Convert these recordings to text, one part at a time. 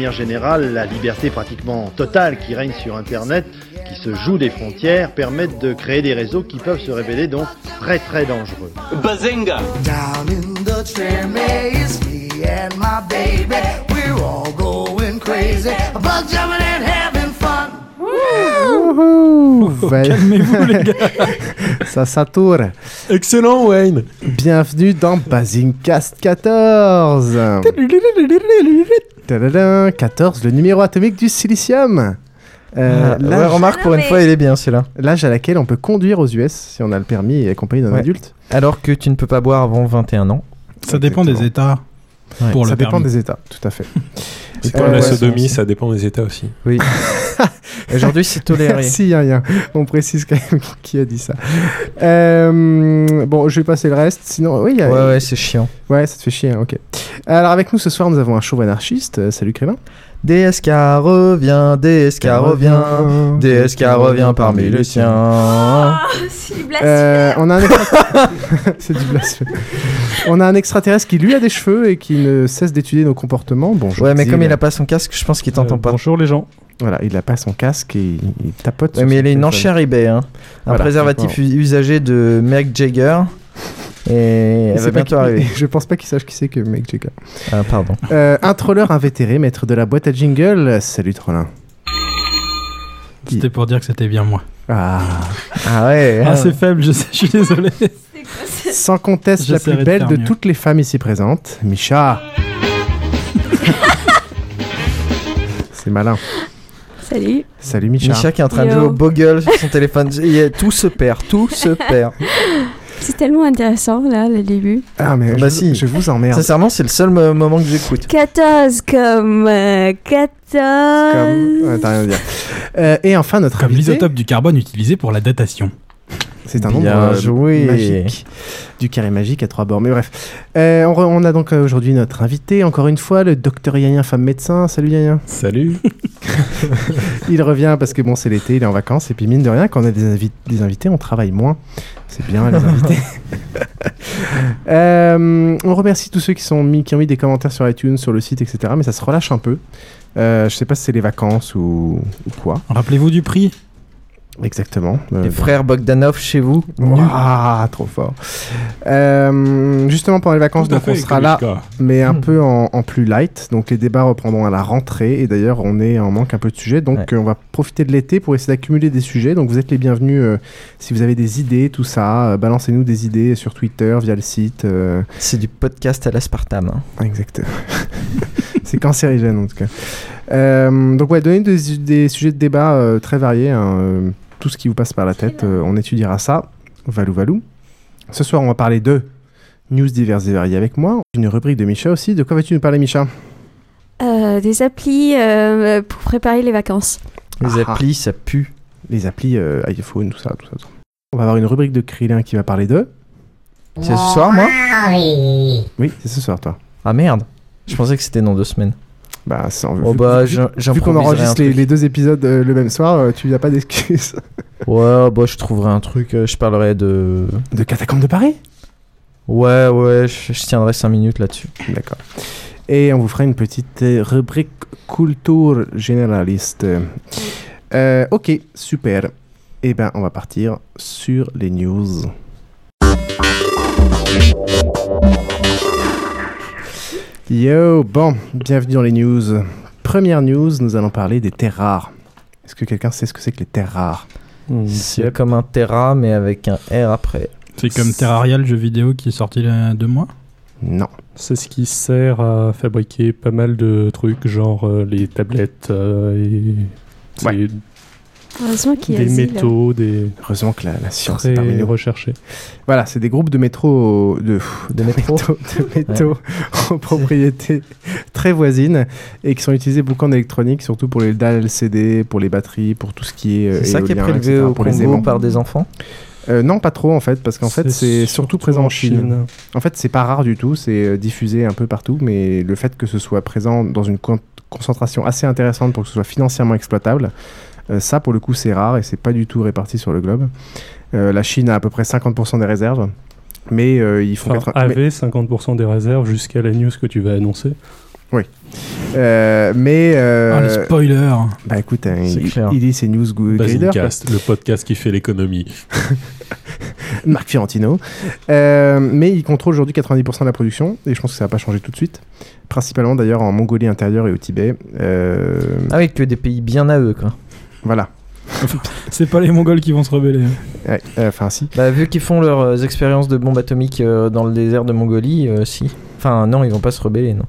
manière générale, la liberté pratiquement totale qui règne sur Internet, qui se joue des frontières, permettent de créer des réseaux qui peuvent se révéler donc très très dangereux. Bazinga Calmez-vous, les gars. Ça sature. Excellent, Wayne. Bienvenue dans Basingcast 14. Tadadam, 14, le numéro atomique du silicium. Euh, Ah, ouais, remarque, pour une fois, il est bien celui-là. L'âge à laquelle on peut conduire aux US si on a le permis et accompagné d'un Ouais. adulte. Alors que tu ne peux pas boire avant 21 ans. Ça dépend des États. Ouais. Pour ça le dépend permis. des États, tout à fait. C'est comme la sodomie, ça- dépend des États aussi. Oui. Aujourd'hui, c'est toléré. Merci Yann, on précise quand même qui a dit ça. Euh, bon, je vais passer le reste. Sinon, oui, il y a- Ouais, ouais, c'est chiant. Ouais, ça te fait chier, hein, ok. Alors avec nous ce soir, nous avons un chauve anarchiste. Euh, salut Crémin. DSK revient, DSK revient, DSK revient parmi les siens. Ah, c'est du blasphème. Euh, on a un C'est du blasphème. On a un extraterrestre qui lui a des cheveux et qui ne cesse d'étudier nos comportements. Bonjour. Ouais, mais comme Zil. Il a pas son casque, je pense qu'il t'entend pas. Bonjour les gens. Voilà, il a pas son casque et il, il tapote. Ouais, mais il est une enchère eBay. Hein. Un Voilà, préservatif usagé de Meg Jagger. Et elle va bientôt arriver. Je pense pas qu'il sache qui c'est que Mec Jagger. Ah, pardon. Euh, un troller invétéré, maître de la boîte à jingle. Salut Trollin. C'était pour dire que c'était bien moi. Ah. Ah ouais. Ah, c'est faible, je sais, je suis désolé. Sans conteste, la plus de belle de mieux. toutes les femmes ici présentes, Micha. c'est malin. Salut. Salut Micha. Micha qui est en train de jouer au bogle sur son téléphone. Tout se perd, tout se perd. C'est tellement intéressant là, le début. Ah, mais Ah je, bah si. je vous emmerde. Sincèrement, c'est le seul mo- moment que j'écoute. 14 comme euh, 14. Comme... Ouais, t'as rien à dire. Euh, et enfin, notre Comme invité. l'isotope du carbone utilisé pour la datation. C'est un nombre joué. magique. Du carré magique à trois bords. Mais bref. Euh, on, re- on a donc euh, aujourd'hui notre invité, encore une fois, le docteur Yann, femme médecin. Salut Yann. Salut. Il revient parce que bon, c'est l'été, il est en vacances. Et puis, mine de rien, quand on a des, invi- des invités, on travaille moins. C'est bien, les invités. Euh, on remercie tous ceux qui, sont mis, qui ont mis des commentaires sur iTunes, sur le site, etc. Mais ça se relâche un peu. Euh, je sais pas si c'est les vacances ou, ou quoi. Rappelez-vous du prix. Exactement. Euh, Les donc- frères Bogdanov chez vous. Ouah, trop fort. Euh, justement pendant les vacances, donc on fait, sera là, mais un Hmm. peu en, en plus light. Donc les débats reprendront à la rentrée. Et d'ailleurs, on est en manque un peu de sujets. Donc Ouais. euh, on va profiter de l'été pour essayer d'accumuler des sujets. Donc vous êtes les bienvenus euh, si vous avez des idées, tout ça. euh, Balancez-nous des idées sur Twitter, via le site. euh, C'est du podcast à l'aspartame. hein. Exactement. C'est cancérigène en tout cas. Euh, donc ouais, donnez des, des sujets de débat euh, très variés. hein, euh, tout ce qui vous passe par la tête, euh, on étudiera ça. Valou valou. Ce soir, on va parler de news diverses et variées avec moi. Une rubrique de Micha aussi. De quoi vas-tu nous parler, Micha? Euh, des applis euh, pour préparer les vacances. Les Ah. applis, ça pue. Les applis euh, iPhone, tout ça, tout ça, tout ça. On va avoir une rubrique de Krillin qui va parler de. C'est ce soir, moi? Oui, c'est ce soir, toi. Ah merde. Je pensais que c'était dans deux semaines. Bah, sans, Oh vu, bah, vu- qu'on enregistre les, deux épisodes euh, le même soir, euh, tu n'as pas d'excuses. Ouais, bah, je trouverai un truc, euh, je parlerai de. De Catacombes de Paris? Ouais, ouais, je, je tiendrai 5 minutes là-dessus. D'accord. Et on vous fera une petite rubrique culture généraliste. Ok, super. Eh ben, on va partir sur les news. Yo, bon, bienvenue dans les news. Première news, nous allons parler des terres rares. Est-ce que quelqu'un sait ce que c'est que les terres rares C'est comme un Terra, mais avec un R après. C'est comme Terraria, le jeu vidéo qui est sorti il y a deux mois Non. C'est ce qui sert à fabriquer pas mal de trucs, genre euh, les tablettes euh, et c'est Heureusement qu'il y a des Zil. métaux, des Heureusement que la, la science est parmi nous. recherchés. Voilà, c'est des groupes de métro de, De métro. de métaux aux propriétés très voisines et qui sont utilisés beaucoup en électronique, surtout pour les dalles LCD, pour les batteries, pour tout ce qui est euh, C'est ça qui est prélevé etc., au pour les Congo aimants. par des enfants? Euh, non, pas trop en fait, parce qu'en fait c'est surtout présent en Chine. En fait, c'est pas rare du tout, c'est euh, diffusé un peu partout, mais le fait que ce soit présent dans une con- concentration assez intéressante pour que ce soit financièrement exploitable, ça pour le coup c'est rare et c'est pas du tout réparti sur le globe. Euh, la Chine a à peu près 50% des réserves, mais euh, ils font Enfin, 80 mais- avait 50% des réserves jusqu'à la news que tu vas annoncer. Oui. Euh, mais. euh, Ah, les spoilers. Bah écoute, hein, C'est il, clair. il lit ses news. Basincast, le podcast qui fait l'économie. Marc Fiorentino. Euh, mais il contrôle aujourd'hui 90% de la production, et je pense que ça va pas changer tout de suite. Principalement d'ailleurs en Mongolie intérieure et au Tibet. Euh, Ah oui, que des pays bien à eux, quoi. Voilà. C'est pas les Mongols qui vont se rebeller. Ouais, euh, Enfin, si. Bah, vu qu'ils font leurs euh, expériences de bombes atomiques euh, dans le désert de Mongolie, euh, si. Enfin, non, ils vont pas se rebeller, non.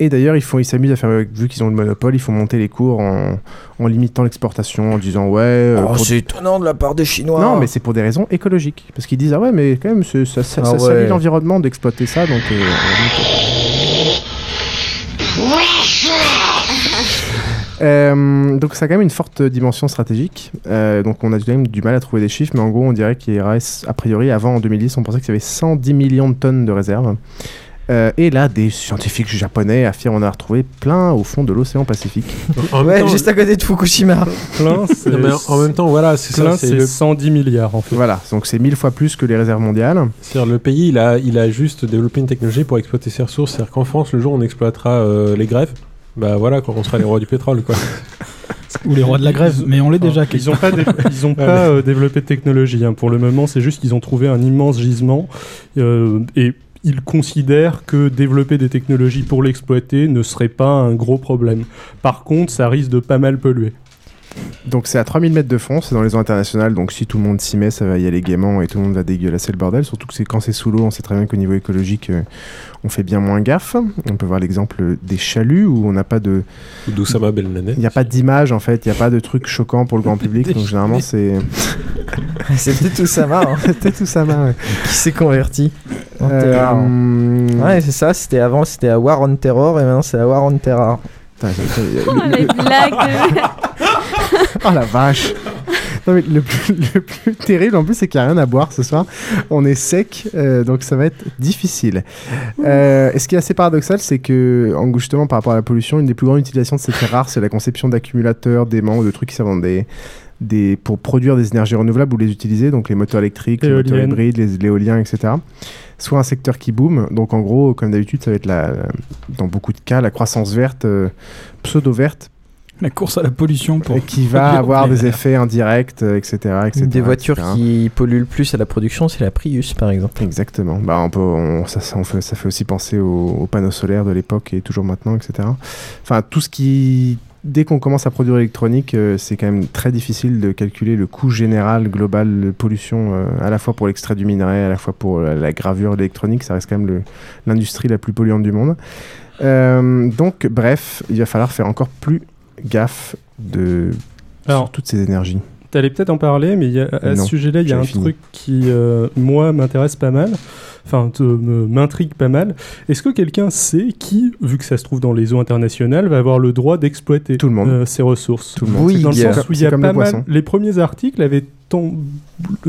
Et d'ailleurs, ils font, ils s'amusent à faire, vu qu'ils ont le monopole, ils font monter les cours en, en limitant l'exportation, en disant ouais. euh, Oh, c'est étonnant de la part des Chinois. Non, mais c'est pour des raisons écologiques. Parce qu'ils disent ah ouais, mais quand même, c'est- ça, ça, Ah ça ouais. salit l'environnement d'exploiter ça, donc. euh, limiter. Euh, donc ça a quand même une forte dimension stratégique. Euh, donc on a quand même du mal à trouver des chiffres, mais en gros on dirait qu'il y aurait, a priori, avant en 2010, on pensait qu'il y avait 110 millions de tonnes de réserves. Euh, et là, des scientifiques japonais affirment en avoir retrouvé plein au fond de l'océan Pacifique. En Ouais, temps- juste à côté de Fukushima. Plein, c'est Non, mais en- même temps, voilà, c'est ça, plein, c'est c'est le- 110 milliards en fait. Voilà, donc c'est mille fois plus que les réserves mondiales. C'est-à-dire le pays, il a, il a juste développé une technologie pour exploiter ses ressources. C'est-à-dire qu'en France, le jour où on exploitera euh, les greffes, bah voilà, quand on sera les rois du pétrole, quoi. Ou les rois de la grève, mais on l'est déjà. Ils n'ont pas, dé- ils ont pas euh, développé de technologie. hein. Pour le moment, c'est juste qu'ils ont trouvé un immense gisement euh, et ils considèrent que développer des technologies pour l'exploiter ne serait pas un gros problème. Par contre, ça risque de pas mal polluer. Donc c'est à 3000 mètres de fond, c'est dans les eaux internationales, donc si tout le monde s'y met, ça va y aller gaiement et tout le monde va dégueulasser le bordel. Surtout que c'est quand c'est sous l'eau, on sait très bien qu'au niveau écologique, euh, on fait bien moins gaffe. On peut voir l'exemple des chaluts où on n'a pas de, Ou d'Oussama Ben Laden. il n'y a pas d'image en fait, il n'y a pas de truc choquant pour le grand public. Donc généralement c'est, C'était tout ça, hein, c'était tout ça, ouais. qui s'est converti en Euh, hum, Ouais, c'est ça. C'était avant, c'était à War on Terror et maintenant c'est à War on Terror. putain, Oh, le- les le- blagues de... Oh la vache Non mais le plus, le plus terrible en plus c'est qu'il n'y a rien à boire ce soir. On est sec, euh, donc ça va être difficile. Euh, et ce qui est assez paradoxal, c'est que en, justement par rapport à la pollution, une des plus grandes utilisations de ces terres rares, c'est la conception d'accumulateurs, d'aimants ou de trucs qui servent des, des, pour produire des énergies renouvelables ou les utiliser, donc les moteurs électriques, les moteurs hybrides, les l'éolien, etc. Soit un secteur qui boom, donc en gros, comme d'habitude, ça va être la, dans beaucoup de cas la croissance verte, euh, pseudo-verte, La course à la pollution pour. et qui va avoir des effets indirects, euh, etc., etc. Une des voitures etc. qui polluent le plus à la production, c'est la Prius, par exemple. Exactement. Bah, on peut, on- ça, ça, on fait, ça fait aussi penser aux, aux panneaux solaires de l'époque et toujours maintenant, etc. Enfin, tout ce qui. Dès qu'on commence à produire l'électronique, euh, c'est quand même très difficile de calculer le coût général, global de pollution, euh, à la fois pour l'extrait du minerai, à la fois pour la, la gravure, l'électronique. Ça reste quand même l'industrie la plus polluante du monde. Euh, donc, bref, il va falloir faire encore plus gaffe de, Alors, sur toutes ces énergies. T'allais peut-être en parler, mais il y a- à Non, ce sujet-là, il y a un fini. truc qui, euh, moi, m'intéresse pas mal, enfin, m'intrigue pas mal. Est-ce que quelqu'un sait qui, vu que ça se trouve dans les eaux internationales, va avoir le droit d'exploiter Tout le monde. euh, ces ressources? Tout le monde. Oui, Dans le sens où il y a pas mal. Les premiers articles avaient tant-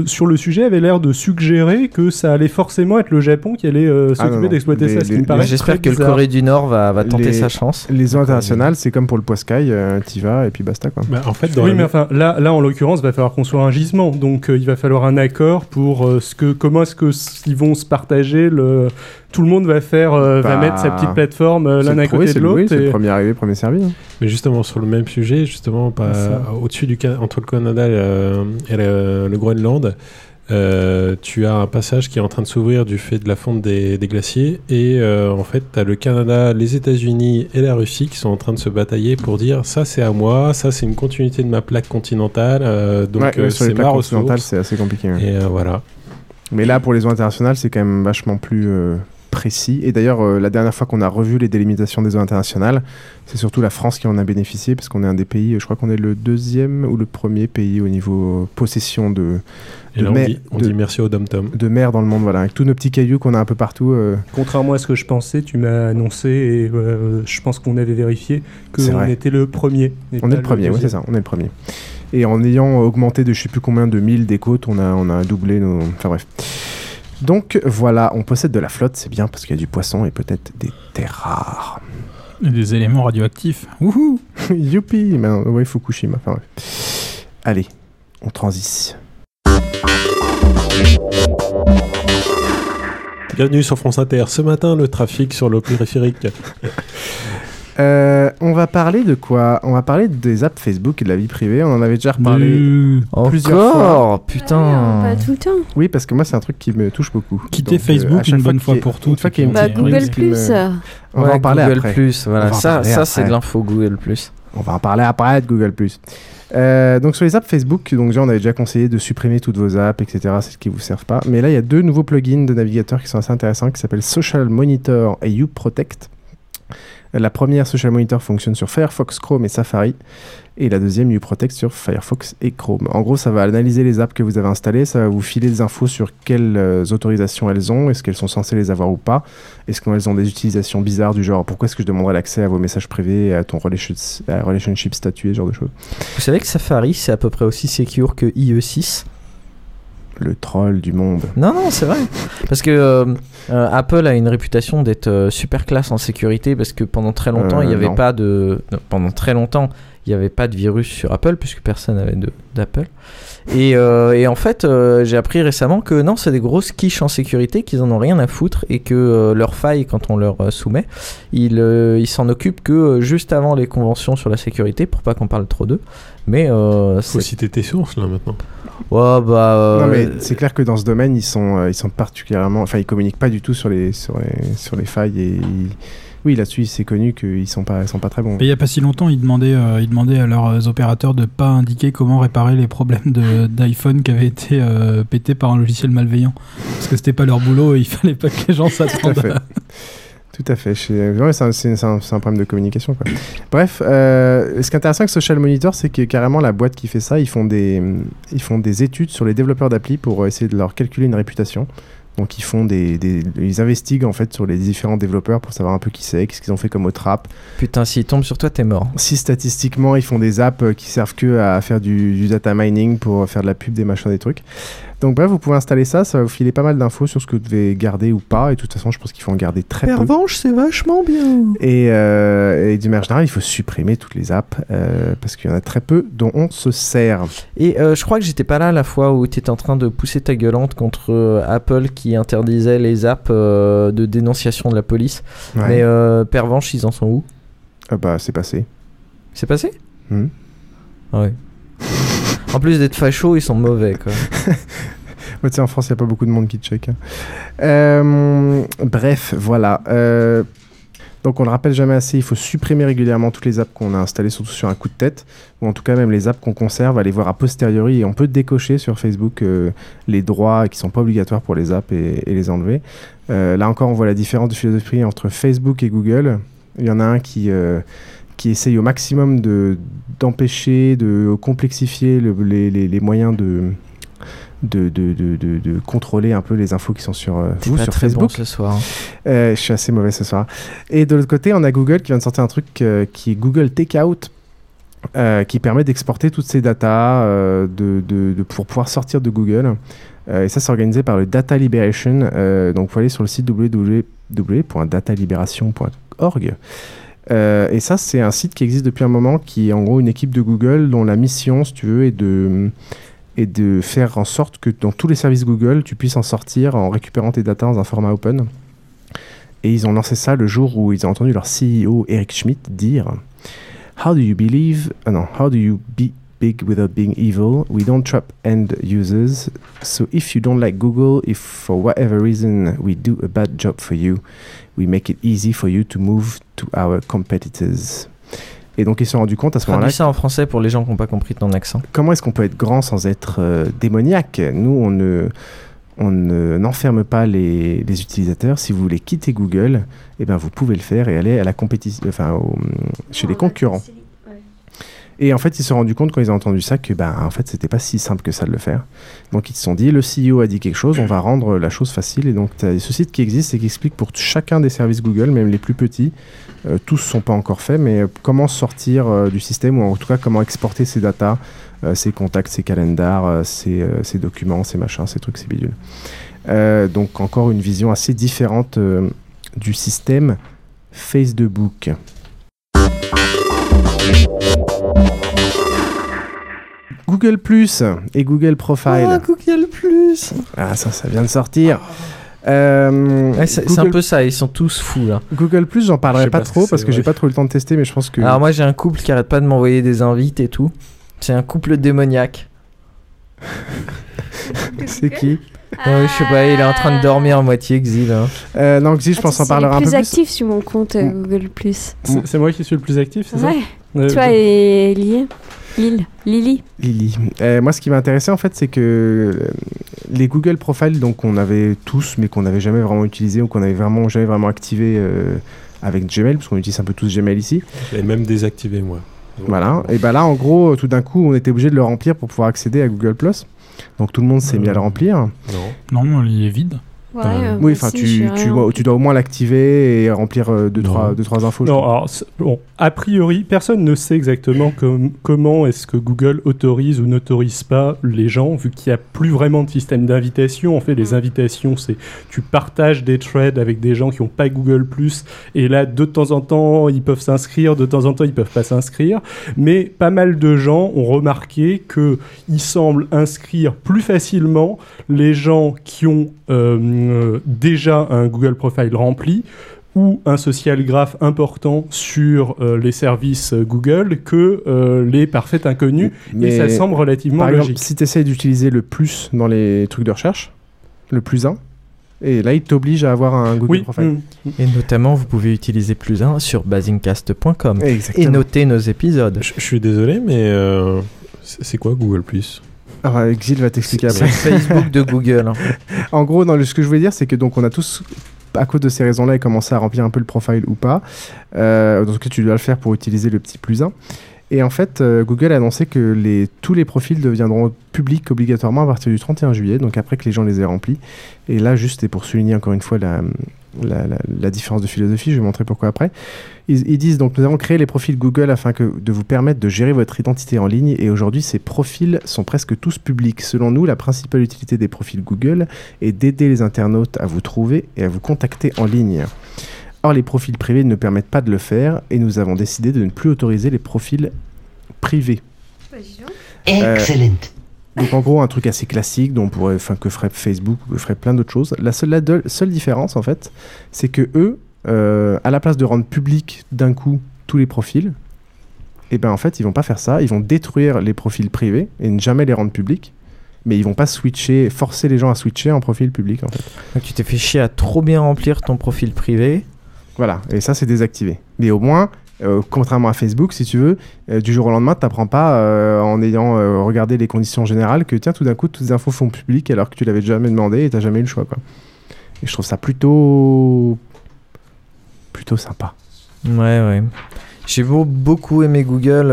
sur le sujet avait l'air de suggérer que ça allait forcément être le Japon qui allait euh, Ah, s'occuper d'exploiter ça. Ce qui les- me paraît J'espère que le bizarre. Corée du Nord va, va tenter Les- sa chance. Les eaux internationales, c'est comme pour le Poiscaille, euh, t'y vas et puis basta quoi. Bah, en fait, dans Oui, la- mais enfin, là, là, en l'occurrence, il va falloir construire un gisement. Donc, euh, il va falloir un accord pour euh, ce que, comment est-ce que ils vont se partager. Le... Tout le monde va faire, euh, va Bah, mettre sa petite plateforme euh, l'un le à côté de le- oui, l'autre. c'est le et- premier arrivé, premier servi. hein. Mais justement, sur le même sujet, justement, pas, Ça. au-dessus du entre le Canada et, le, et le- le Groenland, euh, tu as un passage qui est en train de s'ouvrir du fait de la fonte des, des glaciers. Et euh, en fait, tu as le Canada, les États-Unis et la Russie qui sont en train de se batailler pour dire ça c'est à moi, ça c'est une continuité de ma plaque continentale. euh, donc Ouais, euh, ouais, sur les c'est plaques ma ressource. c'est assez compliqué. ouais. Et euh, voilà. Mais là, pour les eaux internationales, c'est quand même vachement plus euh, précis. Et d'ailleurs, euh, la dernière fois qu'on a revu les délimitations des eaux internationales, c'est surtout la France qui en a bénéficié, parce qu'on est un des pays, je crois qu'on est le deuxième ou le premier pays au niveau euh, possession de, Et de là, on, mer- dit, on de- dit merci au Dom Tom. de mer dans le monde, voilà, avec tous nos petits cailloux qu'on a un peu partout. euh, Contrairement à ce que je pensais, tu m'as annoncé et euh, je pense qu'on avait vérifié qu'on vrai. était le premier. On est le premier, oui, c'est ça, on est le premier. Et en ayant augmenté de je sais plus combien de mille des côtes, on a, on a doublé nos. Enfin bref. Donc voilà, on possède de la flotte, c'est bien parce qu'il y a du poisson et peut-être des terres rares. Et des éléments radioactifs. Wouhou Youpi ben, Ouais, Fukushima. Enfin bref. Allez, on transite. Bienvenue sur France Inter. Ce matin, le trafic sur le périphérique. Euh, on va parler de quoi? On va parler des apps Facebook et de la vie privée. On en avait déjà reparlé plusieurs fois. Putain Pas tout le temps. Oui, parce que moi, c'est un truc qui me touche beaucoup. Quitter Donc, euh, Facebook une bonne fois pour toutes, fois une Bah, Google me- Plus. On va en parler Google après. Plus, voilà. Ça, ça c'est de l'info Google Plus. On va en parler après de Google+. Euh, donc sur les apps Facebook, donc déjà on avait déjà conseillé de supprimer toutes vos apps, etc. Celles qui vous servent pas. Mais là il y a deux nouveaux plugins de navigateur qui sont assez intéressants, qui s'appellent Social Monitor et YouProtect. La première Social Monitor fonctionne sur Firefox, Chrome et Safari. Et la deuxième YouProtect sur Firefox et Chrome. En gros, ça va analyser les apps que vous avez installées, ça va vous filer des infos sur quelles euh, autorisations elles ont, est-ce qu'elles sont censées les avoir ou pas, est-ce qu'elles ont des utilisations bizarres du genre pourquoi est-ce que je demanderais l'accès à vos messages privés, à ton relation- à relationship statut, ce genre de choses. Vous savez que Safari, c'est à peu près aussi secure que IE6 Le troll du monde. Non, non, c'est vrai. Parce que euh, euh, Apple a une réputation d'être euh, super classe en sécurité parce que pendant très longtemps, il n'y avait non. pas de. non, pendant très longtemps, il n'y avait pas de virus sur Apple puisque personne n'avait de- d'Apple. Et, euh, et en fait, euh, j'ai appris récemment que non, c'est des grosses quiches en sécurité, qu'ils en ont rien à foutre et que euh, leurs failles, quand on leur euh, soumet, ils euh, ils s'en occupent que euh, juste avant les conventions sur la sécurité pour pas qu'on parle trop d'eux. Mais euh, Faut c'est. citer tes sources là maintenant. Ouais, bah. euh, Non mais c'est clair que dans ce domaine, ils sont, euh, ils sont particulièrement, enfin ils communiquent pas du tout sur les, sur les, sur les failles et ils- oui là-dessus c'est connu qu'ils sont pas, sont pas très bons. Et il n'y a pas si longtemps, ils demandaient, euh, ils demandaient à leurs euh, opérateurs de pas indiquer comment réparer les problèmes d'iPhone qui avaient été euh, pétés par un logiciel malveillant. Parce que c'était pas leur boulot et il fallait pas que les gens Tout à s'attendent fait. Tout à fait. Ouais, c'est un, problème de communication. Quoi. Bref, euh, ce qui est intéressant avec Social Monitor, c'est que carrément la boîte qui fait ça, ils font des, ils font des études sur les développeurs d'appli pour essayer de leur calculer une réputation. Donc ils font des, des- ils investiguent en fait sur les différents développeurs pour savoir un peu qui c'est, qu'est-ce qu'ils ont fait comme autre trap. Putain, s'ils tombent sur toi, t'es mort. Si statistiquement ils font des apps euh, qui servent que à faire du, du data mining pour faire de la pub, des machins, des trucs. Donc bref, vous pouvez installer ça, ça va vous filer pas mal d'infos sur ce que vous devez garder ou pas. Et de toute façon, je pense qu'il faut en garder très peu. Pervenche, c'est vachement bien. Et, euh, et d'une manière générale, il faut supprimer toutes les apps euh, parce qu'il y en a très peu dont on se sert. Et euh, je crois que j'étais pas là la fois où tu étais en train de pousser ta gueulante contre euh, Apple qui interdisait les apps euh, de dénonciation de la police. Ouais. Mais euh, Pervenche, ils en sont où? Ah bah, c'est passé. C'est passé? Hmm. Ah ouais. En plus d'être facho, ils sont mauvais en France, il n'y a pas beaucoup de monde qui check. hein. Euh, bref, voilà. Euh, donc, on le rappelle jamais assez, il faut supprimer régulièrement toutes les apps qu'on a installées, surtout sur un coup de tête, ou en tout cas même les apps qu'on conserve, aller voir a posteriori, et on peut décocher sur Facebook euh, les droits qui sont pas obligatoires pour les apps et, les enlever. Là encore, on voit la différence de philosophie entre Facebook et Google. Il y en a un qui, qui essaye au maximum de d'empêcher, de complexifier le- les, les- les moyens de de, de, de, contrôler un peu les infos qui sont sur, euh, vous, pas sur très bon Facebook. ce soir. hein. Euh, je suis assez mauvais ce soir. Et de l'autre côté, on a Google qui vient de sortir un truc euh, qui est Google Takeout. qui permet d'exporter toutes ces datas de, pour pouvoir sortir de Google. Et ça, c'est organisé par le Data Liberation. Donc, faut aller sur le site www.datalibération.org. Euh, et ça, c'est un site qui existe depuis un moment, qui est en gros une équipe de Google dont la mission, si tu veux, est de, est de faire en sorte que dans tous les services Google, tu puisses en sortir en récupérant tes datas dans un format open. Et ils ont lancé ça le jour où ils ont entendu leur CEO Eric Schmidt dire How do you believe ah non, How do you be big without being evil? We don't trap end users. So if you don't like Google, if for whatever reason we do a bad job for you, we make it easy for you to move to our competitors. Et donc ils se sont rendus compte à ce moment-là ça en français pour les gens qui n'ont pas compris ton accent. comment est-ce qu'on peut être grand sans être euh, démoniaque? Nous, on ne, on ne- n'enferme pas les, les utilisateurs. Si vous voulez quitter Google, eh ben, vous pouvez le faire et aller à la compétition, enfin, au- chez les concurrents. Et en fait, ils se sont rendus compte quand ils ont entendu ça que, ben, en fait, c'était pas si simple que ça de le faire. Donc, ils se sont dit, le CEO a dit quelque chose, on va rendre la chose facile. Et donc, ce site qui existe et qui explique pour chacun des services Google, même les plus petits, euh, tous sont pas encore faits, mais euh, comment sortir euh, du système ou en tout cas comment exporter ces datas, euh, ces contacts, ces calendars, euh, ces, documents, ces machins, ces trucs, ces bidules. Donc, encore une vision assez différente du système Facebook. Google Plus et Google Profile. Oh, Google Plus Ah, ça, ça vient de sortir. Euh, Ouais, c'est c'est un Google- peu ça, ils sont tous fous là. Google Plus, j'en Je parlerai pas trop que parce que j'ai pas trop eu le temps de tester, mais je pense que. Alors moi j'ai un couple qui arrête pas de m'envoyer des invites et tout. C'est un couple démoniaque. c'est qui? Je sais pas, il est en train de dormir à moitié, Xil. hein. Euh, non, Xil, je pense en parlera un peu plus plus. actif sur mon compte euh, Google Plus. C'est c'est moi qui suis le plus actif, c'est Ouais. ça? Ouais, Toi je- et Lily. Lille. Lily. Lily. Euh, moi, ce qui m'a intéressé, en fait, c'est que euh, les Google Profile, donc qu'on avait tous, mais qu'on n'avait jamais vraiment utilisé ou qu'on avait vraiment jamais vraiment activé euh, avec Gmail, parce qu'on utilise un peu tous Gmail ici. L'ai même désactivé, moi. Voilà. Et ben là, en gros, tout d'un coup, on était obligé de le remplir pour pouvoir accéder à Google Plus. Donc tout le monde s'est mis à le remplir. Non. Non, il est vide. Ouais, euh, oui, enfin, tu, tu, dois- tu dois au moins l'activer et remplir euh, deux, trois, deux, trois infos. Non, alors, bon, a priori, personne ne sait exactement com- comment est-ce que Google autorise ou n'autorise pas les gens, vu qu'il n'y a plus vraiment de système d'invitation. En fait, les invitations, c'est tu partages des threads avec des gens qui n'ont pas Google+, et là, de temps en temps, ils peuvent s'inscrire, de temps en temps, ils peuvent pas s'inscrire. Mais pas mal de gens ont remarqué que il semble inscrire plus facilement les gens qui ont euh, euh, déjà un Google Profile rempli ou un social graph important sur euh, les services euh, Google que euh, les parfaits inconnus. et ça semble relativement Par logique. exemple, si tu essayes d'utiliser le plus dans les trucs de recherche, le plus 1, et là, il t'oblige à avoir un Google Oui, Profile. mm. Et notamment, vous pouvez utiliser plus 1 sur basingcast.com et noter nos épisodes. Je, suis désolé, mais euh, c'est c'est quoi Google Plus? Alors, euh, Gilles va t'expliquer C'est après. le Facebook de Google. hein. en gros, le- ce que je voulais dire, c'est que donc on a tous, à cause de ces raisons-là, commencé à remplir un peu le profile ou pas. Euh, donc tu dois le faire pour utiliser le petit plus 1. Et en fait, euh, Google a annoncé que tous les profils deviendront publics obligatoirement à partir du 31 juillet, donc après que les gens les aient remplis. Et là, juste pour souligner encore une fois la, différence de philosophie, je vais montrer pourquoi après. Ils, ils disent donc nous avons créé les profils Google afin que, de vous permettre de gérer votre identité en ligne et aujourd'hui ces profils sont presque tous publics. Selon nous, la principale utilité des profils Google est d'aider les internautes à vous trouver et à vous contacter en ligne. Or, les profils privés ne permettent pas de le faire et nous avons décidé de ne plus autoriser les profils privés. Euh, Excellent. donc en gros un truc assez classique dont on pourrait, enfin que ferait Facebook ou que ferait plein d'autres choses. La seule, la de- seule différence en fait, c'est que eux, euh, à la place de rendre public d'un coup tous les profils, et ben en fait ils vont pas faire ça. Ils vont détruire les profils privés et ne jamais les rendre publics. Mais ils vont pas switcher, forcer les gens à switcher en profil public en fait. Donc tu t'es fait chier à trop bien remplir ton profil privé. Voilà, et ça c'est désactivé. Mais au moins, euh, contrairement à Facebook, si tu veux, euh, du jour au lendemain, tu n'apprends pas euh, en ayant regardé les conditions générales que tiens, tout d'un coup, toutes les infos font publiques alors que tu l'avais jamais demandé et tu jamais eu le choix. Quoi. Et je trouve ça plutôt. plutôt sympa. Ouais, ouais. J'ai beau- beaucoup aimé Google.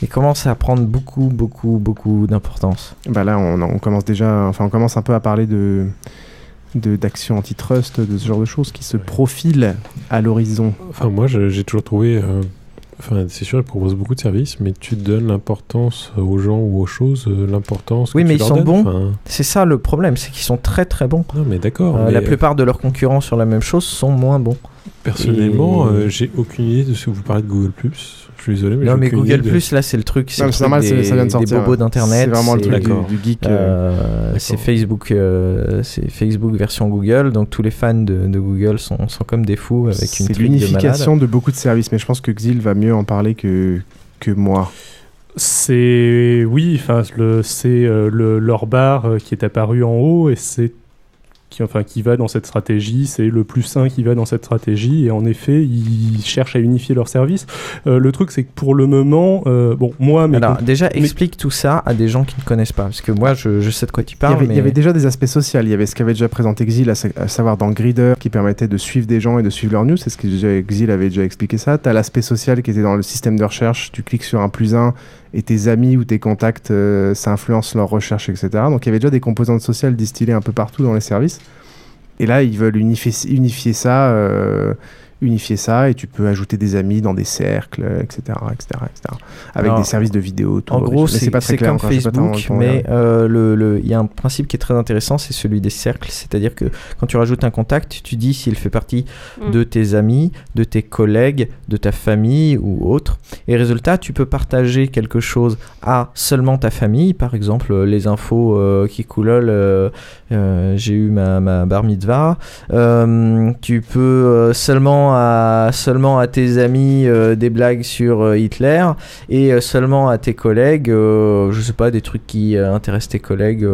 Il commence à prendre beaucoup, beaucoup, beaucoup d'importance. Bah là, on, on commence déjà. Enfin, on commence un peu à parler de- d'actions antitrust, de ce genre de choses qui se profilent à l'horizon. Enfin, moi, j'ai toujours trouvé euh, Enfin, c'est sûr, ils proposent beaucoup de services, mais tu donnes l'importance aux gens ou aux choses, euh, l'importance. Oui, que mais tu ils leur sont donnes. bons. Enfin, C'est ça le problème, c'est qu'ils sont très très bons. Non, mais d'accord. Euh, mais, la plupart de leurs concurrents sur la même chose sont moins bons. Personnellement, Et- euh, j'ai aucune idée de ce que vous parlez de Google Je suis désolé, mais non, mais Google de- Plus, là, c'est le truc. C'est normal, des, ça vient de sortir, des bobos ouais. d'internet. C'est vraiment le truc du, du geek. euh, Euh, c'est Facebook, euh, c'est Facebook version Google, donc tous les fans de, de Google sont, sont comme des fous avec une C'est de l'unification de, beaucoup de services, mais je pense que Xil va mieux en parler que, que moi. C'est oui, enfin le- c'est euh, le leur bar euh, qui est apparu en haut et c'est qui enfin qui va dans cette stratégie, c'est le plus sain qui va dans cette stratégie et en effet ils cherchent à unifier leurs services. Euh, le truc c'est que pour le moment, euh, bon moi mais Alors, déjà, mais- explique tout ça à des gens qui ne connaissent pas, parce que moi, je, je sais de quoi tu Il y, parles, avait, il y mais avait déjà des aspects sociaux. Il y avait ce qu'avait déjà présenté Xil, à, sa- à savoir dans Grider, qui permettait de suivre des gens et de suivre leurs news. C'est ce que déjà, Xil avait déjà expliqué ça. Tu as l'aspect social qui était dans le système de recherche. Tu cliques sur un plus un et tes amis ou tes contacts, euh, ça influence leur recherche, etc. Donc il y avait déjà des composantes sociales distillées un peu partout dans les services. Et là, ils veulent unifier, unifier ça. euh, unifier ça et tu peux ajouter des amis dans des cercles, etc., etc., etc. Avec Alors, des services de vidéo. tout, En gros, c'est pas très c'est clair comme pas Facebook, comment mais regarder. euh, le- le- il y a un principe qui est très intéressant, c'est celui des cercles. C'est-à-dire que quand tu rajoutes un contact, tu dis s'il fait partie Mm. de tes amis, de tes collègues, de ta famille ou autre. Et résultat, tu peux partager quelque chose à seulement ta famille, par exemple euh, les infos euh, qui coulolent. euh, euh, J'ai eu ma, ma bar mitzvah. Euh, tu peux euh, seulement à tes amis euh, des blagues sur euh, Hitler et euh, seulement à tes collègues, je sais pas, des trucs qui intéressent tes collègues.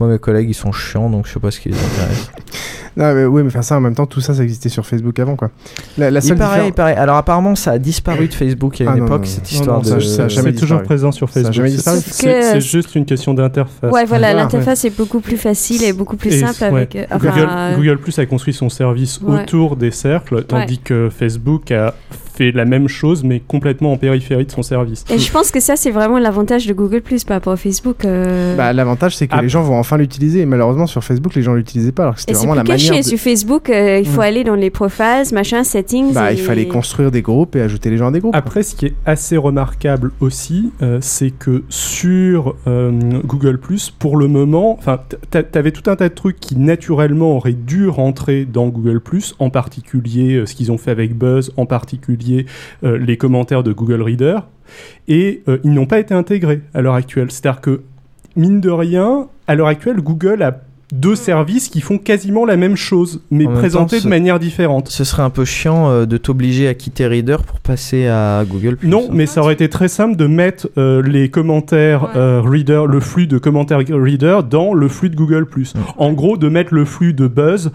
moi, mes collègues, ils sont chiants, donc je sais pas ce qui les intéresse. Non, mais, oui, mais enfin, ça, en même temps, tout ça, ça existait sur Facebook avant, quoi. La, la il seule paraît, différence- il paraît. Alors apparemment, ça a disparu de Facebook à une Ah, non, époque, non, cette histoire non, de. ça, ça a jamais c'est toujours présent sur Facebook. C'est- disparu. Sauf C'est que- c'est juste une question d'interface. Ouais, voilà, l'interface est beaucoup plus facile et beaucoup plus Et simple ouais, avec. euh, enfin, Google, euh, Google Plus a construit son service Ouais. autour des cercles, tandis Ouais. que Facebook a fait la même chose, mais complètement en périphérie de son service. Et je pense que ça, c'est vraiment l'avantage de Google Plus par rapport à Facebook. euh, Bah, L'avantage, c'est que Ah. les gens vont enfin l'utiliser. Et malheureusement, sur Facebook, les gens l'utilisaient pas. Alors que c'était vraiment plus la caché. manière. de- Sur Facebook, euh, il faut Mm. aller dans les profiles, machin, settings. Bah, et- il fallait construire des groupes et ajouter les gens à des groupes. Après, ce qui est assez remarquable aussi, euh, c'est que sur euh, Google pour le moment, enfin, tu avais tout un tas de trucs qui naturellement auraient dû rentrer dans Google en particulier euh, ce qu'ils ont fait avec Buzz, en particulier euh, les commentaires de Google Reader, et euh, ils n'ont pas été intégrés à l'heure actuelle. C'est-à-dire que mine de rien, à l'heure actuelle, Google a deux services qui font quasiment la même chose, mais En présentés temps, de manière différente. Ce serait un peu chiant euh, de t'obliger à quitter Reader pour passer à Google. Non, mais ça aurait été très simple de mettre euh, les commentaires euh, Reader, le flux de commentaires Reader dans le flux de Google+. En gros, de mettre le flux de Buzz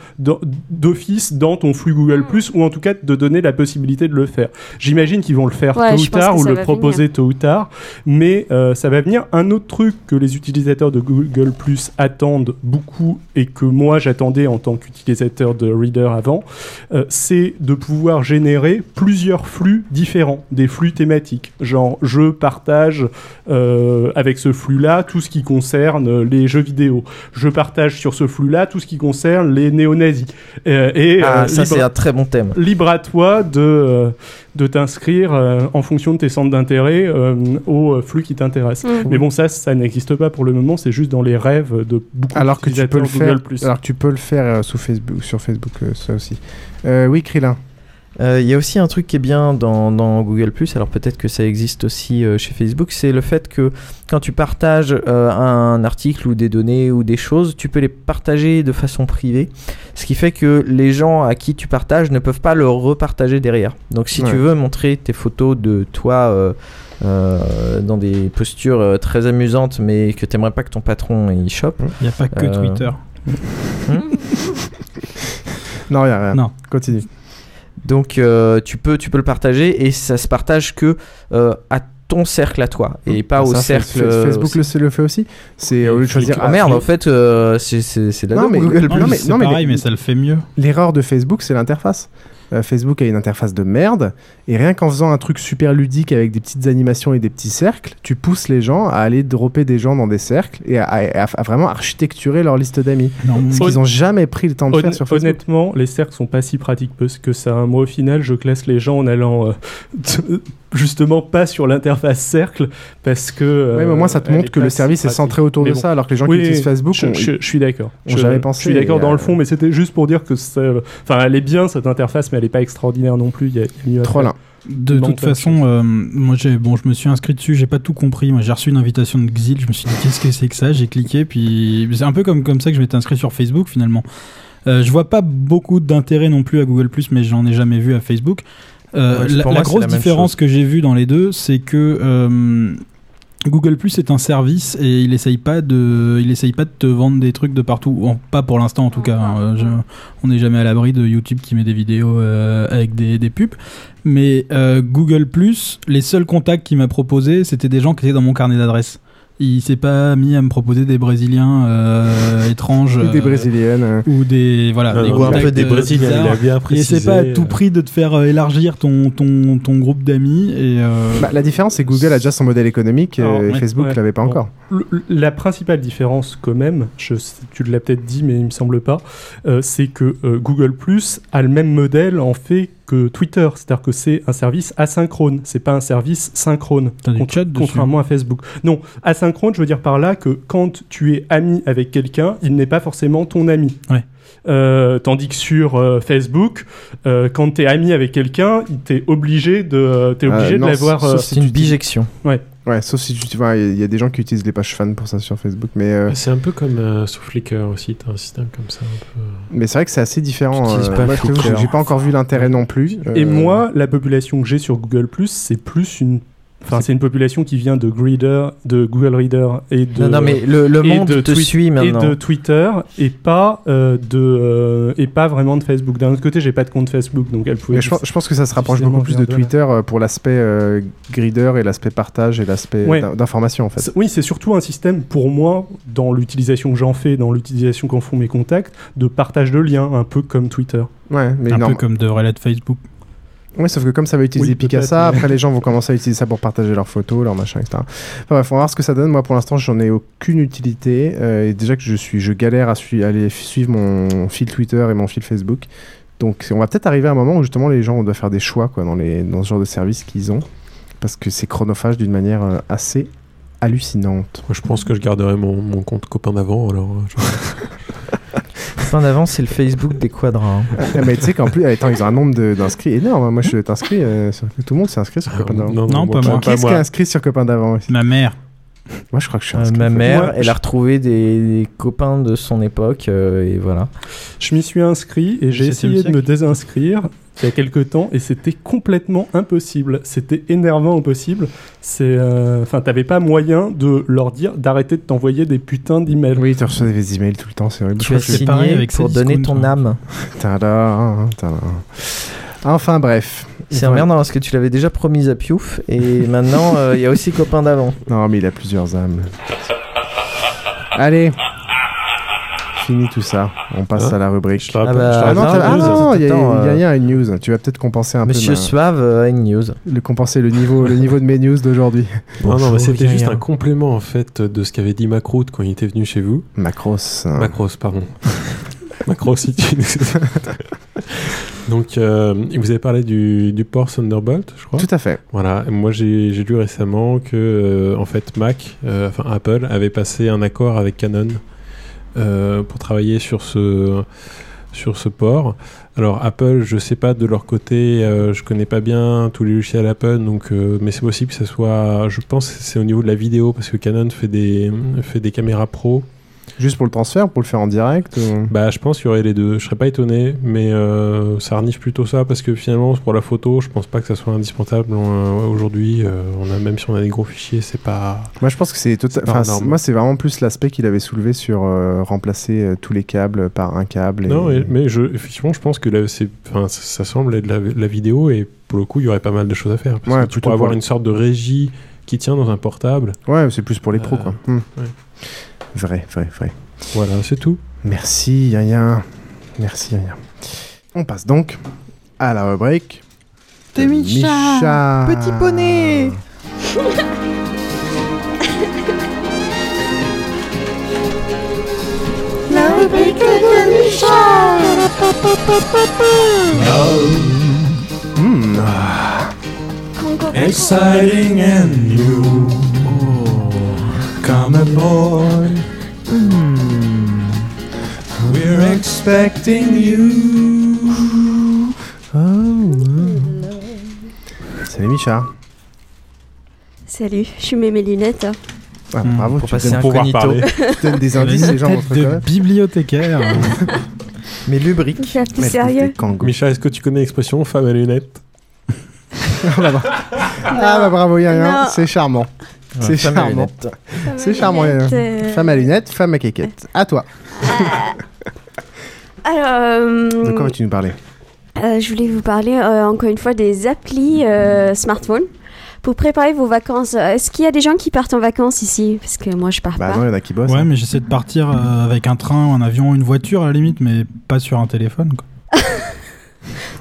d'office dans ton flux Google+, ou en tout cas de donner la possibilité de le faire. J'imagine qu'ils vont le faire Ouais, tôt ou tard, ou le proposer tôt ou tard, mais euh, ça va venir. Un autre truc que les utilisateurs de Google+, attendent beaucoup, et que moi j'attendais en tant qu'utilisateur de Reader avant, euh, c'est de pouvoir générer plusieurs flux différents, des flux thématiques. Genre, je partage euh, avec ce flux-là tout ce qui concerne les jeux vidéo. Je partage sur ce flux-là tout ce qui concerne les néo-nazis. Euh, et Ah, ça, c'est un très bon thème. Libre à toi de, de t'inscrire euh, en fonction de tes centres d'intérêt euh, au euh, flux qui t'intéresse. Mm. Mais bon, ça, ça n'existe pas pour le moment, c'est juste dans les rêves de beaucoup Alors que tu peux le faire. Google+. Alors que tu peux le faire euh, sous Facebook, sur Facebook, euh, ça aussi. Euh, oui, Krillin. Euh, Il y a aussi un truc qui est bien dans, dans Google ⁇ alors peut-être que ça existe aussi euh, chez Facebook, c'est le fait que quand tu partages euh, un article ou des données ou des choses, tu peux les partager de façon privée, ce qui fait que les gens à qui tu partages ne peuvent pas le repartager derrière. Donc si Ouais. tu veux montrer tes photos de toi euh, euh, dans des postures euh, très amusantes mais que tu n'aimerais pas que ton patron y chope... Il n'y a pas que euh, Twitter. Non, il a rien. Non. Continue. Donc euh, tu peux tu peux le partager et ça se partage que euh, à ton cercle à toi et pas Ah, au cercle. Euh, Facebook le, le fait aussi. C'est au lieu de choisir. Ah merde, en fait, euh, c'est de la Non, daube, mais- Google non, Plus. mais- c'est non, mais pareil, les- mais ça le fait mieux. L'erreur de Facebook, c'est l'interface. Euh, Facebook a une interface de merde, et rien qu'en faisant un truc super ludique avec des petites animations et des petits cercles, tu pousses les gens à aller dropper des gens dans des cercles et à, à- à vraiment architecturer leur liste d'amis. Ce qu'ils n'ont jamais pris le temps de Honn- faire sur Facebook. Honnêtement, les cercles sont pas si pratiques parce que ça. Moi, au final, je classe les gens en allant euh, justement pas sur l'interface cercle parce que. euh, Ouais, mais au moins, ça te elle montre que le service est centré autour Mais de bon. ça, alors que les gens Oui, qui utilisent Facebook je, ont- je- je suis d'accord. jamais pensé, Je suis d'accord dans euh, le fond, mais c'était juste pour dire que ça. Enfin, elle est bien cette interface, mais elle est pas extraordinaire non plus. Il y a, y a mieux à Trop là. De toute façon, euh, moi j'ai bon, je me suis inscrit dessus, j'ai pas tout compris. Moi j'ai reçu une invitation de Xil, je me suis dit qu'est-ce que c'est que ça, j'ai cliqué, puis c'est un peu comme comme ça que je m'étais inscrit sur Facebook finalement. Euh, je vois pas beaucoup d'intérêt non plus à Google mais j'en ai jamais vu à Facebook. Euh, la, grosse la différence que j'ai vue dans les deux, c'est que euh, Google Plus est un service et il essaye pas de, il essaye pas de te vendre des trucs de partout, Bon, pas pour l'instant en tout cas. hein. Je- on n'est jamais à l'abri de YouTube qui met des vidéos euh, avec des, des pubs. Mais euh, Google Plus, les seuls contacts qu'il m'a proposé, c'était des gens qui étaient dans mon carnet d'adresses. Il s'est pas mis à me proposer des Brésiliens euh, étranges Ou des euh, Brésiliennes. euh. ou des voilà Non, des non, ou un contacts, peu des euh, Brésiliens, il a bien pas à tout euh. prix de te faire élargir ton ton ton groupe d'amis et euh, Bah, la différence, c'est que Google a déjà son modèle économique Alors, et ouais, Facebook ouais. l'avait pas Bon, encore. la principale différence, quand même, je, tu l'as peut-être dit, mais il me semble pas, euh, c'est que euh, Google Plus a le même modèle en fait que Twitter, c'est-à-dire que c'est un service asynchrone, c'est pas un service synchrone, contra- contrairement à Facebook. Non, asynchrone, je veux dire par là que quand tu es ami avec quelqu'un, il n'est pas forcément ton ami. Ouais. Euh, tandis que sur euh, Facebook, euh, quand tu es ami avec quelqu'un, tu es obligé de, t'es obligé Euh, de l'avoir. euh, C'est une bijection. Ouais. Ouais, sauf si tu vois, il y a des gens qui utilisent les pages fans pour ça sur Facebook, mais euh, C'est un peu comme euh, sur Flickr aussi, t'as un système comme ça un peu. mais c'est vrai que c'est assez différent. Euh, j'ai pas encore vu l'intérêt non plus. Et Euh, moi, la population que j'ai sur Google c'est plus une. Enfin, c'est une population qui vient de Reader, de Google Reader et de. Non, non, mais le, le et monde de te Et Twitter et pas euh, de euh, et pas vraiment de Facebook. D'un autre côté, j'ai pas de compte Facebook, donc elle pouvait. mais je, pense- je pense que ça se rapproche beaucoup plus de là. Twitter euh, pour l'aspect euh, greeter et l'aspect partage et l'aspect Ouais. d'information en fait. Oui, c'est surtout un système pour moi, dans l'utilisation que j'en fais, dans l'utilisation qu'en font mes contacts, de partage de liens, un peu comme Twitter. Ouais, mais un non. peu comme de relais de Facebook. Ouais, sauf que comme ça va utiliser Oui, Picasa, après les gens vont commencer à utiliser ça pour partager leurs photos, leurs machins, etc. Enfin bref, on va voir ce que ça donne. Moi, pour l'instant, j'en ai aucune utilité. euh, et déjà que je suis, je galère à aller suivre mon fil Twitter et mon fil Facebook. Donc, on va peut-être arriver à un moment où justement les gens doivent faire des choix quoi, dans, les, dans ce genre de service qu'ils ont. Parce que c'est chronophage d'une manière euh, assez hallucinante. Moi, je pense que je garderai mon, mon compte copain d'avant. Alors, euh, je- Fin d'avant, c'est le Facebook des quadras. hein. Ah, mais tu sais qu'en plus, attends, ils ont un nombre d'inscrits énorme. hein. Moi, je suis inscrit. euh, sur- tout le monde s'est inscrit sur Ah, Copain d'avant. non, Non, pas moi. Qui est-ce qui est inscrit sur Copain d'avant aussi? Ma mère. Moi, je crois que je suis Euh, inscrit. ma mère, Moi, elle je- a retrouvé des, des copains de son époque euh, et voilà. Je m'y suis inscrit et j'ai essayé de me désinscrire il y a quelques temps et c'était complètement impossible. C'était énervant au possible. C'est, euh, enfin, t'avais pas moyen de leur dire d'arrêter de t'envoyer des putains d'emails. Oui, tu reçois des emails tout le temps, c'est horrible. Tu as c'est pareil signé avec pour donner ton ouais. âme. Tada, tada. Enfin bref. C'est emmerdant parce que tu l'avais déjà promis à Piouf et maintenant euh, il y a aussi copain d'avant. Non, mais il a plusieurs âmes. Allez. Fini tout ça. On passe Hein à la rubrique. rappelle- bah, Ah non, ah non, il y a, y a- euh, il y a une news. Tu vas peut-être compenser un Monsieur peu. ma- Suave euh, a une news. le compenser le niveau, le niveau de mes news d'aujourd'hui. Non, non, c'était juste un complément en fait de ce qu'avait dit Macroute quand il était venu chez vous. Macros. hein. Macros, pardon. Macros, si tu Donc, euh, vous avez parlé du, du port Thunderbolt, je crois. Tout à fait. Voilà, et moi j'ai j'ai lu récemment que euh, en fait Mac, euh, enfin Apple, avait passé un accord avec Canon euh, pour travailler sur ce, sur ce port. Alors Apple, je sais pas de leur côté, euh, je connais pas bien tous les logiciels Apple, donc euh, mais c'est possible que ce soit, je pense que c'est au niveau de la vidéo parce que Canon fait des fait des caméras pro. Juste pour le transfert, pour le faire en direct ou- Bah, je pense qu'il y aurait les deux. Je serais pas étonné, mais euh, ça renifle plutôt ça parce que finalement, pour la photo, je pense pas que ça soit indispensable euh, aujourd'hui. euh, on a même si on a des gros fichiers, c'est pas. Moi, je pense que c'est total- enfin, Moi, c'est vraiment plus l'aspect qu'il avait soulevé sur remplacer tous les câbles par un câble. et- Non, mais, mais je, effectivement, je pense que là, c'est, enfin, ça, ça semble être la, vidéo et pour le coup, il y aurait pas mal de choses à faire. Parce Ouais, que tu pourrais avoir pour- une sorte de régie qui tient dans un portable. Ouais, c'est plus pour les pros, quoi. Hmm. ouais. Vrai, vrai, vrai. Voilà, c'est tout. Merci, Yaya. Merci, Yaya. On passe donc à la rubrique. De Micha. Petit poney. La rubrique de Micha. Hmm. Exciting and new. Come aboard. We're expecting you. Salut Micha. Salut, je mets mes lunettes. Ah, bravo, pour tu passer incognito. Tu donnes des indices, les gens vont de bibliothécaire. Mais lubrique. Mais sérieux. Micha, est-ce que tu connais l'expression femme à lunettes ah bah, ah bah bravo Yann, c'est charmant. C'est charmant. C'est charmant lunettes, euh. Femme à lunettes, femme à quéquette. À toi. Alors, euh, De quoi vas-tu nous parler? euh, je voulais vous parler euh, encore une fois des applis euh, smartphone pour préparer vos vacances. Euh, Est-ce qu'il y a des gens qui partent en vacances ici? Parce que moi, je pars Bah pas. non, il y en a qui bossent. Ouais, hein. mais j'essaie de partir euh, avec un train, un avion, une voiture à la limite, mais pas sur un téléphone. Quoi.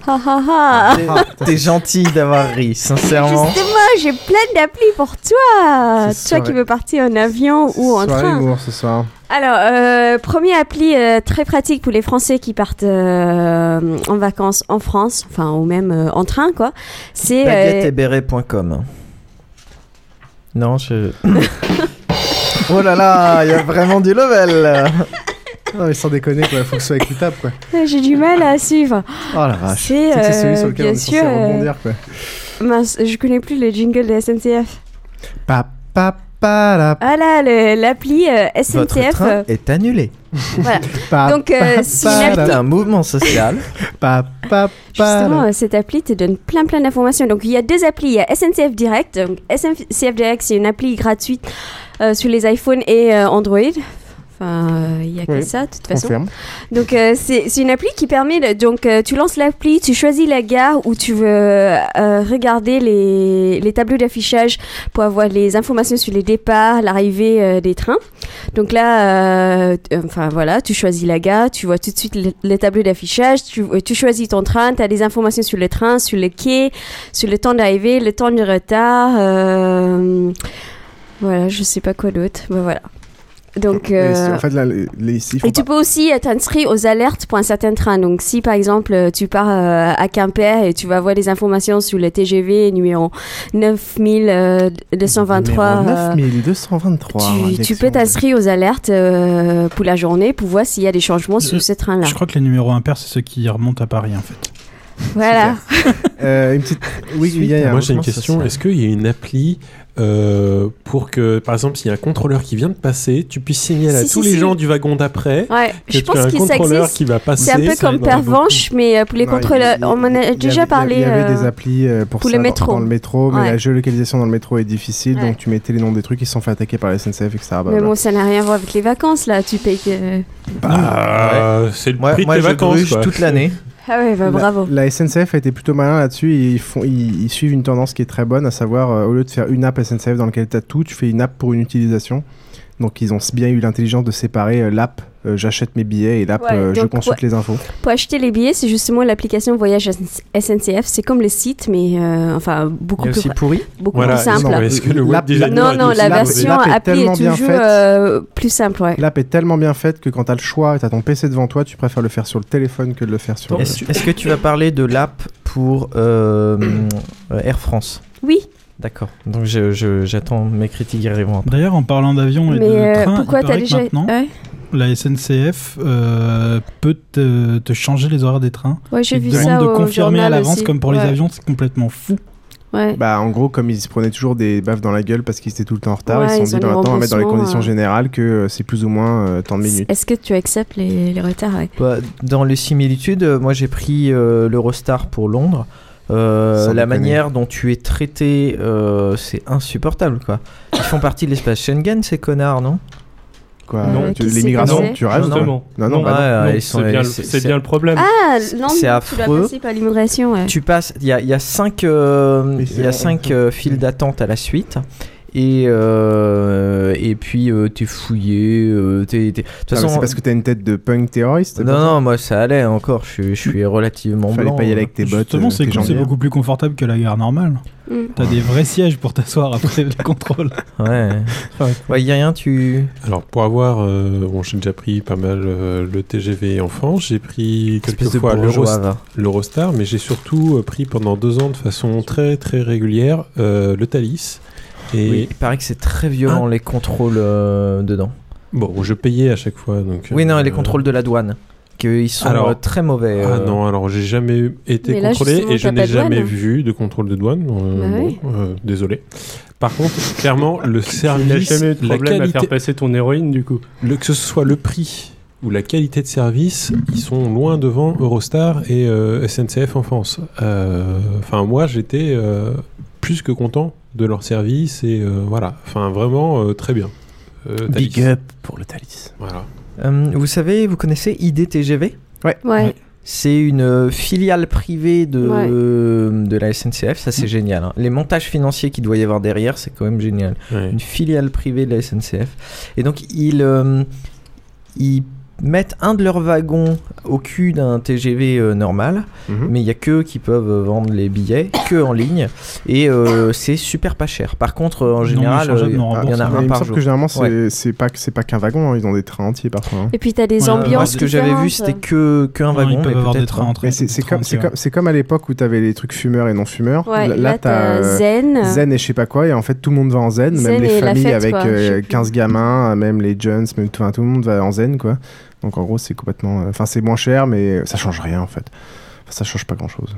Ha ha ha T'es- gentil d'avoir ri, sincèrement. Justement, j'ai plein d'applis pour toi. Toi qui veux partir en avion ou en Soirée train. ce soir. Alors, euh, première appli euh, très pratique pour les Français qui partent euh, en vacances en France, enfin ou même euh, en train quoi. C'est Baguetteetberet.com. Non, je. oh là là, il y a vraiment du level. Non mais sans déconner quoi, faut que ce soit écoutable quoi. j'ai du mal à suivre. Oh la vache. C'est, c'est celui euh, sur lequel on bien est censé sûr, euh, rebondir quoi. Mince, je connais plus le jingle de SNCF. Pa, pa, pa, la, Ah là, le- l'appli euh, Votre SNCF. train euh, est annulé. voilà. pa, Donc, euh, pa, si l'appli- un mouvement social. pa, pa, pa, Justement, la. euh, cette appli te donne plein plein d'informations. Donc il y a deux applis. Il y a SNCF Direct. Donc SNCF Direct, c'est une appli gratuite euh, sur les iPhones et euh, Android. Enfin, euh, il y a que ça de toute façon. Confirme. Donc euh, c'est c'est une appli qui permet de, donc euh, tu lances l'appli, tu choisis la gare où tu veux euh, regarder les, les tableaux d'affichage pour avoir les informations sur les départs, l'arrivée des trains. Donc là, enfin voilà, tu choisis la gare, tu vois tout de suite les, les tableaux d'affichage, tu, tu choisis ton train, tu as des informations sur le train, sur le quai, sur le temps d'arrivée, le temps de retard. voilà, je sais pas quoi d'autre. Ben voilà. Donc, euh, En fait là, les, faut et tu peux aussi euh, t'inscrire aux alertes pour un certain train. Donc, si par exemple tu pars euh, à Quimper et tu vas avoir des informations sur le TGV numéro 9223, Numéro euh, 9223. tu, tu direction peux t'inscrire aux alertes euh, pour la journée pour voir s'il y a des changements sur ce train-là. Je crois que les numéros impairs, c'est ceux qui remontent à Paris en fait. Voilà. Euh, une petite. Oui, il y a- Moi j'ai une question. Est-ce qu'il y a une appli euh, pour que, par exemple, s'il y a un contrôleur qui vient de passer, tu puisses signaler à Si, tous si, les si. gens du wagon d'après Ouais, que je tu pense as un que contrôleur existe. qui va passer C'est un peu comme en Pervenche, mais euh, pour les il- contrôleurs, il- on y a avait- déjà parlé. Il y avait euh, des applis pour, pour ça le dans- métro. Dans, le métro, mais Ouais. la géolocalisation dans le métro est difficile, Ouais. donc tu mettais les noms des trucs qui se sont fait attaquer par la SNCF, etc. Mais bon, ça n'a rien à voir avec les vacances, là. Tu payes. euh, Bah, c'est le Moi, prix de moi tes je vacances. toute l'année. Ah ouais, bah, La- bravo. La, SNCF a été plutôt malin là-dessus. Ils, font, ils, ils suivent une tendance qui est très bonne, à savoir, euh, au lieu de faire une app SNCF dans laquelle tu as tout, tu fais une app pour une utilisation. Donc ils ont bien eu l'intelligence de séparer euh, l'app, j'achète mes billets, et l'app, Ouais, euh, je consulte ouais. les infos. Pour acheter les billets, c'est justement l'application Voyage SNCF. C'est comme le site, mais euh, enfin beaucoup plus aussi pourri. beaucoup Voilà, plus simple. non, mais est-ce que le web Non, non, la version appli est tellement bien toujours faite. euh, plus simple. Ouais. L'app est tellement bien faite que quand tu as le choix et tu as ton PC devant toi, tu préfères le faire sur le téléphone que de le faire sur le... Est-ce est-ce que tu vas parler de l'app pour euh, euh, Air France? Oui, D'accord. Donc j'attends mes critiques arriveront. D'ailleurs, en parlant d'avion et mais de euh, train, pourquoi il que déjà maintenant, Ouais, la SNCF euh, peut te, te changer les horaires des trains. Ouais, j'ai te vu demande ça de au confirmer à l'avance, comme pour les avions, c'est complètement fou. Ouais. Bah, en gros, comme ils se prenaient toujours des baffes dans la gueule parce qu'ils étaient tout le temps en retard, Ouais, ils se sont ont dit, bah, des maintenant, on va mettre dans les conditions euh. générales que euh, c'est plus ou moins euh, tant de minutes. Est-ce que tu acceptes les, les retards ouais? Bah, dans les similitudes, moi j'ai pris euh, l'Eurostar pour Londres. Euh, la déconner. manière dont tu es traité, euh, c'est insupportable quoi. Ils font partie de l'espace Schengen, ces connards, non? Quoi, Euh, tu- l'immigration, tu rêves Non. Non, non, Non, bah non. Ouais, Non, c'est bien, bien le problème. Ah, non, C'est tu affreux. passer par l'immigration. Ouais. Tu passes, il y a, il y a cinq, euh, y a cinq euh, files d'attente à la suite. Et, euh, et puis euh, t'es fouillé. euh, t'es- t'es- De toute Ah, façon, c'est parce que t'as une tête de punk terroriste non, non, moi ça allait encore. Je, suis- je suis relativement Fallait blanc. pas y aller avec tes bottes. Justement, euh, c'est c'est beaucoup plus confortable que la gare normale. Mm. T'as des vrais sièges pour t'asseoir après les contrôles. Ouais. Ouais, y a rien, tu. Alors, pour avoir. euh, bon, j'ai déjà pris pas mal euh, le TGV enfant. J'ai pris l'Euros- va. l'Eurostar, mais j'ai surtout euh, pris pendant deux ans de façon très très régulière euh, le Thalys. Et Oui, il paraît que c'est très violent les contrôles euh, dedans. bon, je payais à chaque fois. Donc, Oui, non, euh, les contrôles de la douane. Qu'ils sont Alors- euh, très mauvais. Ah non, alors j'ai jamais été là, contrôlé et je n'ai jamais douane. vu de contrôle de douane. euh, Bah bon, oui. euh, désolé. Par contre, clairement, le Tu n'as service, jamais eu de la problème à faire passer ton héroïne du coup. le, que ce soit le prix ou la qualité de service, ils sont loin devant Eurostar et euh, SNCF en France. Euh, Enfin, moi, j'étais euh, plus que content de leur service et euh, voilà. Enfin, vraiment euh, très bien. Euh, Big up pour le Thalys. Voilà. Euh, vous savez, vous connaissez IDTGV Ouais. Ouais. C'est une filiale privée de, Ouais. de la SNCF, ça c'est génial. hein. Les montages financiers qu'il doit y avoir derrière, c'est quand même génial. Ouais. Une filiale privée de la SNCF. Et donc euh, ils mettent un de leurs wagons au cul d'un TGV euh, normal, Mhm. mais il y a que qui peuvent euh, vendre les billets, que en ligne, et euh, c'est super pas cher. Par contre, en général, non il y en a Mais un il me par jour. que généralement, c'est Ouais. c'est pas, que- c'est pas qu'un wagon, hein, ils ont des trains entiers parfois. hein. Et puis t'as des Ouais, Moi, ambiances. ce que j'avais vu, c'était que qu'un Non, wagon, mais peut-être. en. Mais c'est comme, comme, comme à l'époque où t'avais les trucs fumeurs et non fumeurs. Ouais, là, là, t'as euh, Zen. Zen et je sais pas quoi, et en fait tout le monde va en zen, même les familles avec quoi, je euh, sais plus. 15 gamins, même les jeunes, même tout le monde va en zen quoi. Donc en gros c'est complètement, enfin c'est moins cher mais ça change rien en fait. Enfin, ça change pas grand chose.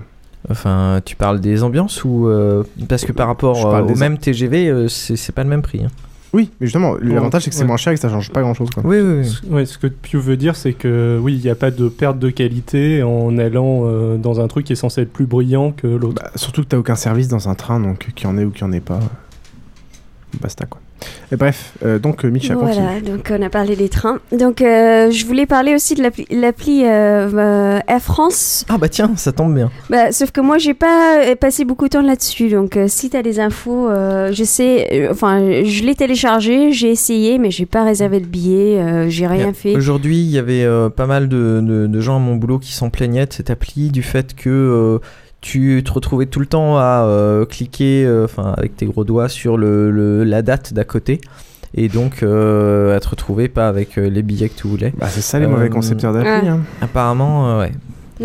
Enfin, tu parles des ambiances ou euh, parce que par rapport euh, au même TGV, euh, c'est pas le même prix. hein. Oui, mais justement l'avantage c'est que c'est ouais. moins cher et que ça change pas grand chose quoi. Oui, oui, oui. Ce- Ouais, ce que Pio veut dire, c'est que oui, il n'y a pas de perte de qualité en allant euh, dans un truc qui est censé être plus brillant que l'autre. Bah, surtout que t'as aucun service dans un train donc qu'il y en ait ou qu'il y en ait pas. Basta quoi. Et bref, euh, donc euh, Micha continue. Voilà, donc on a parlé des trains. Donc euh, je voulais parler aussi de l'appli l'appli, euh, euh, Air France. Ah bah tiens, ça tombe bien. Bah, sauf que moi j'ai pas passé beaucoup de temps là-dessus. Donc euh, si t'as des infos, euh, je sais. euh, Enfin, je l'ai téléchargé, j'ai essayé, mais j'ai pas réservé de billet. euh, j'ai rien fait. Aujourd'hui, il y avait euh, pas mal de, de- de gens à mon boulot qui s'en plaignaient de cette appli, du fait que euh, tu te retrouvais tout le temps à euh, cliquer, euh, enfin avec tes gros doigts sur le, le- la date d'à côté. Et donc euh, à te retrouver pas avec euh, les billets que tu voulais. Bah c'est ça les mauvais concepteurs d'appli. ouais. hein. Apparemment, euh, ouais.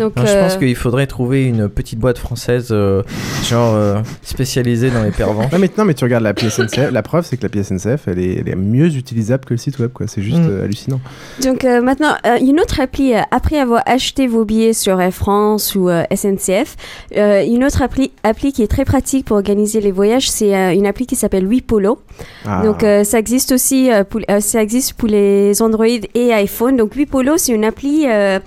Donc Non, je pense euh, qu'il faudrait trouver une petite boîte française, euh, genre euh, spécialisée dans les pervers. Non mais, non, mais tu regardes l'appli SNCF, la preuve c'est que l'appli SNCF elle est, elle est mieux utilisable que le site web quoi, c'est juste Mm. euh, hallucinant. Donc euh, maintenant, euh, une autre appli, après avoir acheté vos billets sur Air France ou euh, SNCF, euh, une autre appli, appli qui est très pratique pour organiser les voyages, c'est euh, une appli qui s'appelle Wipolo. Ah. Donc euh, ça existe aussi euh, pour, euh, ça existe pour les Android et iPhone. Donc Wipolo, c'est une appli euh,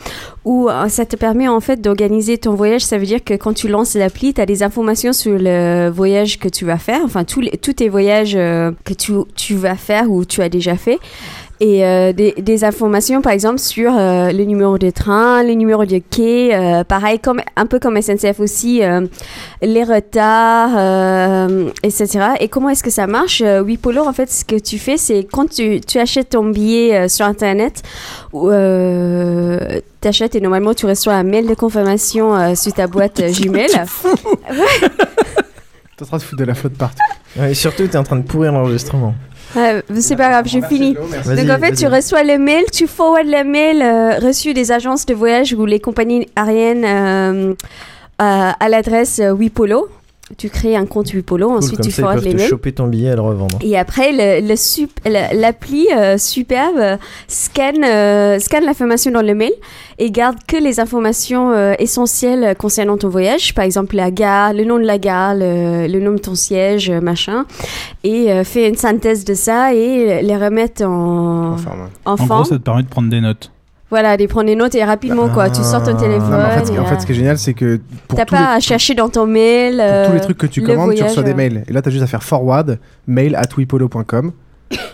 où euh, ça te permet en fait d'organiser ton voyage. Ça veut dire que quand tu lances l'appli, tu as des informations sur le voyage que tu vas faire, enfin tous, les, tous tes voyages euh, que tu, tu vas faire ou tu as déjà fait. Et euh, des, des informations, par exemple, sur euh, le numéro de train, les numéros de quai, euh, pareil, comme, un peu comme SNCF aussi, euh, les retards, euh, etc. Et comment est-ce que ça marche euh, Wipolo, en fait, ce que tu fais, c'est quand tu, tu achètes ton billet euh, sur Internet, ou euh, tu achètes et normalement tu reçois un mail de confirmation euh, sur ta boîte Gmail. T'es en train de foutre de la flotte partout. Ouais, et surtout, tu es en train de pourrir l'enregistrement. Euh, c'est pas grave, j'ai fini. Donc en fait, tu reçois le mail, tu forward le mail euh, reçu des agences de voyage ou les compagnies aériennes euh, à, à l'adresse euh, Wipolo. Tu crées un compte Wipolo, Cool, ensuite comme tu ça, forwardes les mails. choper ton billet et le revendre. Et après, le, le l'appli euh, superbe euh, scanne, euh, scanne l'information dans le mail et garde que les informations euh, essentielles concernant ton voyage, par exemple la gare, le nom de la gare, le, le nom de ton siège, machin, et euh, fait une synthèse de ça et les remettre en, en En forme. gros, ça te permet de prendre des notes. Voilà, de prendre des notes et rapidement, quoi. Tu sors ton téléphone. Non, mais en, fait, ce qui- et, en fait, euh, ce qui est génial c'est que T'as pas les, à chercher dans ton mail. pour euh, tous les trucs que tu commandes, tu reçois des euh. mails. Et là, tu as juste à faire forward, mail at wipolo.com.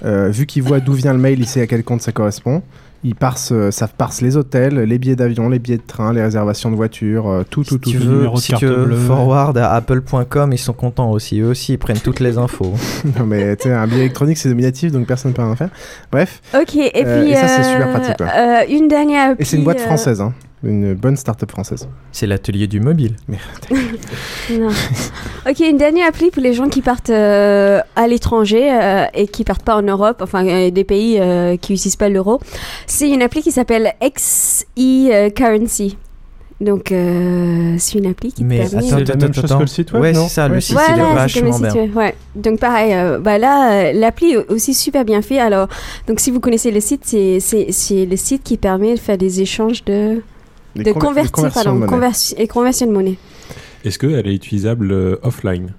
Euh, vu qu'il voit d'où vient le mail, il sait à quel compte ça correspond. Ils parsent, euh, ça parse les hôtels, les billets d'avion, les billets de train, les réservations de voiture, euh, tout, tout, tout. Si tu tout. veux, si tu veux forward à apple.com, ils sont contents aussi. Eux aussi, ils prennent toutes les infos. non mais tu sais, un billet électronique c'est nominatif donc personne ne peut rien faire. Bref. Ok, et Euh, puis et ça c'est euh, super pratique. euh, une dernière Et c'est une boîte euh, française, hein. Une bonne start-up française. C'est l'atelier du mobile. Non. Ok, une dernière appli pour les gens qui partent euh, à l'étranger euh, et qui partent pas en Europe, enfin euh, des pays euh, qui n'utilisent pas l'euro. C'est une appli qui s'appelle XE Currency. Donc euh, c'est une appli qui Mais permet. attends, attends, attends, attends. Ouais, c'est ça, le site il est Voilà, c'est vachement le bien. site, ouais. Donc pareil, euh, bah là, l'appli est aussi super bien fait. Alors, donc si vous connaissez le site, c'est c'est c'est le site qui permet de faire des échanges de Des de convertir, conversions pardon, de monnaie. conversi- et conversion de monnaie. Est-ce qu'elle est utilisable euh, offline?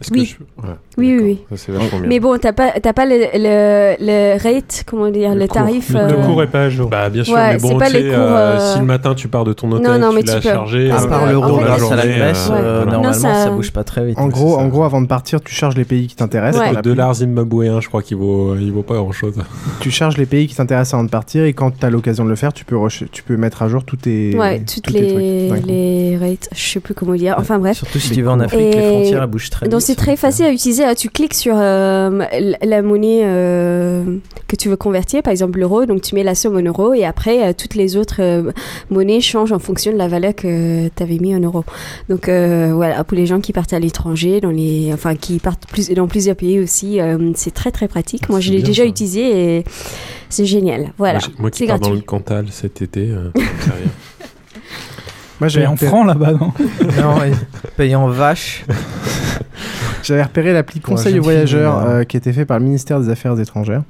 Est-ce que Oui. je- voilà. Oui, oui, oui. Ça. Mais bon, t'as pas, t'as pas le, le, le rate, comment dire, le, tarif. Le, euh, cours est pas à jour. Bah, bien sûr, Ouais, mais bon, pas tu les cours, euh, euh, si le matin tu pars de ton hôtel, Non, non, mais tu l'as tu peux. chargé. La fait, journée, grâce à la Grèce, euh, Non, normalement ça- ça bouge pas très vite. En gros, en gros, avant de partir, tu charges les pays qui t'intéressent. Le dollar zimbabwéen, je crois qu'il vaut, il vaut pas grand chose. Tu charges les pays qui t'intéressent avant de partir et quand tu as l'occasion de le faire, tu peux, tu peux mettre à jour tous tes, Ouais, toutes tous les, rates, je sais plus comment dire. Enfin bref. Surtout si tu vas en Afrique, les frontières elles bougent très Donc vite. c'est très facile à utiliser. Tu cliques sur euh, la- monnaie euh, que tu veux convertir, par exemple l'euro. Donc tu mets la somme en euros et après euh, toutes les autres euh, monnaies changent en fonction de la valeur que tu avais mis en euros. Donc euh, voilà, pour les gens qui partent à l'étranger, dans les, enfin qui partent plus, dans plusieurs pays aussi, euh, c'est très très pratique. Moi je l'ai déjà ça. utilisé et c'est génial. Voilà, Moi, j'ai- Moi qui c'est pars dans gratuit. le Cantal cet été, euh, rien. Moi, Paye en francs là-bas, non? Non, paye en vache. J'avais repéré l'appli Conseil aux voyageurs euh, qui était fait par le ministère des Affaires étrangères.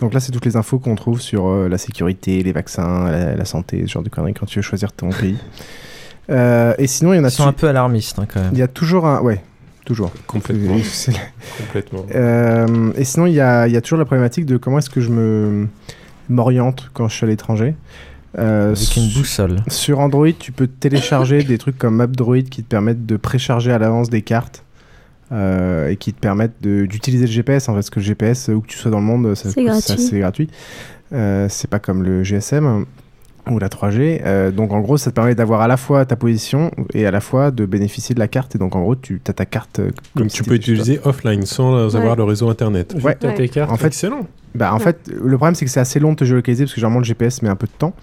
Donc là, c'est toutes les infos qu'on trouve sur euh, la sécurité, les vaccins, la, la santé, ce genre de conneries quand tu veux choisir ton pays. Euh, et sinon, il y en a Ils sont un peu alarmistes hein, quand même. Il y a toujours un. Ouais, toujours. Complètement. Complètement. Euh, et sinon, il y a, il y a toujours la problématique de comment est-ce que je me m'oriente quand je suis à l'étranger. Euh, Avec une boussole. Sur Android, tu peux télécharger des trucs comme AppDroid qui te permettent de précharger à l'avance des cartes. Euh, et qui te permettent d'utiliser le GPS en fait, parce que le GPS où que tu sois dans le monde C'est gratuit. gratuit Euh, c'est pas comme le GSM ou la 3G Euh, donc en gros ça te permet d'avoir à la fois ta position et à la fois de bénéficier de la carte et donc en gros tu as ta carte euh, comme Donc si tu peux utiliser offline sans avoir le réseau internet. Ouais. T'as tes cartes. En fait, excellent. Bah, en Ouais. fait, le problème c'est que c'est assez long de te géolocaliser parce que généralement le GPS met un peu de temps.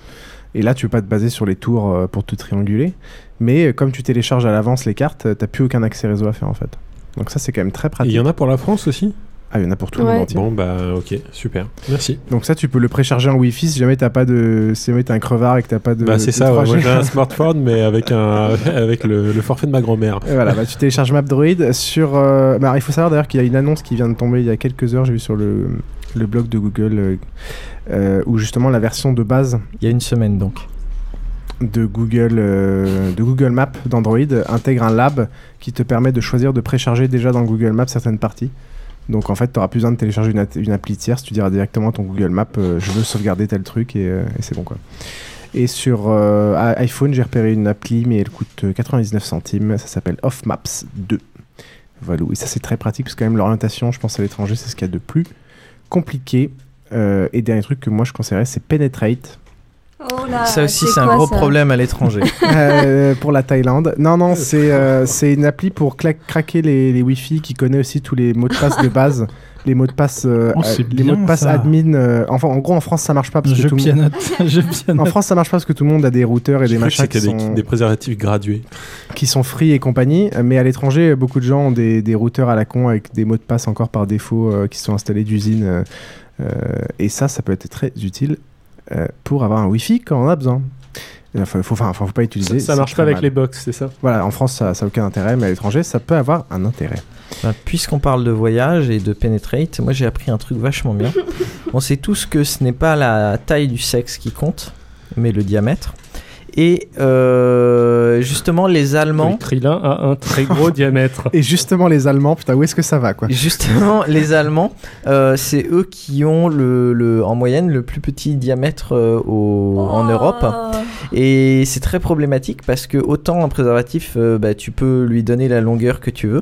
Et là, tu peux pas te baser sur les tours euh, pour te trianguler. Mais comme tu télécharges à l'avance les cartes, t'as plus aucun accès réseau à faire en fait. Donc ça, c'est quand même très Et pratique. il y en a pour la France aussi? Ah, il y en a pour tout le monde entier. Bon bah ok, super. Merci. Donc ça, tu peux le précharger en Wi-Fi si jamais t'as pas de, si jamais t'es un crevard et que t'as pas de. bah c'est ça, ouais, 3G. moi j'ai un smartphone mais avec, un, avec le, le forfait de ma grand-mère. Et voilà, bah, tu télécharges MapDroid sur. euh, bah, il faut savoir d'ailleurs qu'il y a une annonce qui vient de tomber il y a quelques heures, j'ai vu sur le, le blog de Google, euh, euh, où justement la version de base. Il y a une semaine donc. De Google, euh, de Google Maps d'Android intègre un lab qui te permet de choisir de précharger déjà dans Google Maps certaines parties. Donc en fait, tu n'auras plus besoin de télécharger une, appli tierce, tu diras directement à ton Google Maps, euh, je veux sauvegarder tel truc et, euh, c'est bon quoi. Et sur iPhone, j'ai repéré une appli, mais elle coûte euh, 99 centimes. Ça s'appelle Off Maps 2. Voilà. Et ça, c'est très pratique parce que quand même l'orientation, je pense à l'étranger, c'est ce qu'il y a de plus compliqué. Et dernier truc que moi je conseillerais, c'est Penetrate. Oh là, Ça aussi, c'est un gros problème à l'étranger. Euh, pour la Thaïlande. Non, non, c'est euh, c'est une appli pour cla- craquer les, les Wi-Fi qui connaît aussi tous les mots de passe de base. Les mots de passe, euh, Oh, les mots de passe ça. admin. euh, enfin, en gros, en France, ça marche pas parce Je que tout le monde. pianote, je pianote. En France, ça marche pas parce que tout le monde a des routeurs et J'ai des machins qui sont, des préservatifs gradués. qui sont free et compagnie. Mais à l'étranger, beaucoup de gens ont des, des routeurs à la con avec des mots de passe encore par défaut euh, qui sont installés d'usine. et ça, ça peut être très utile euh, pour avoir un Wi-Fi quand on a besoin. Il faut, faut, enfin, faut pas utiliser. Ça, ça marche pas avec mal. les box, c'est ça? Voilà, en France, ça n'a aucun intérêt, mais à l'étranger, ça peut avoir un intérêt. Bah, Puisqu'on parle de voyage et de penetrate, moi j'ai appris un truc vachement bien. On sait tous que ce n'est pas la taille du sexe qui compte, mais le diamètre. Et euh, justement, les Allemands. Krillin a un très gros diamètre. Et justement, les Allemands, putain, où est-ce que ça va, quoi? Justement, les Allemands, euh, c'est eux qui ont le, le- en moyenne le plus petit diamètre euh, au- en Europe. Et c'est très problématique parce que autant un préservatif, euh, bah, tu peux lui donner la longueur que tu veux,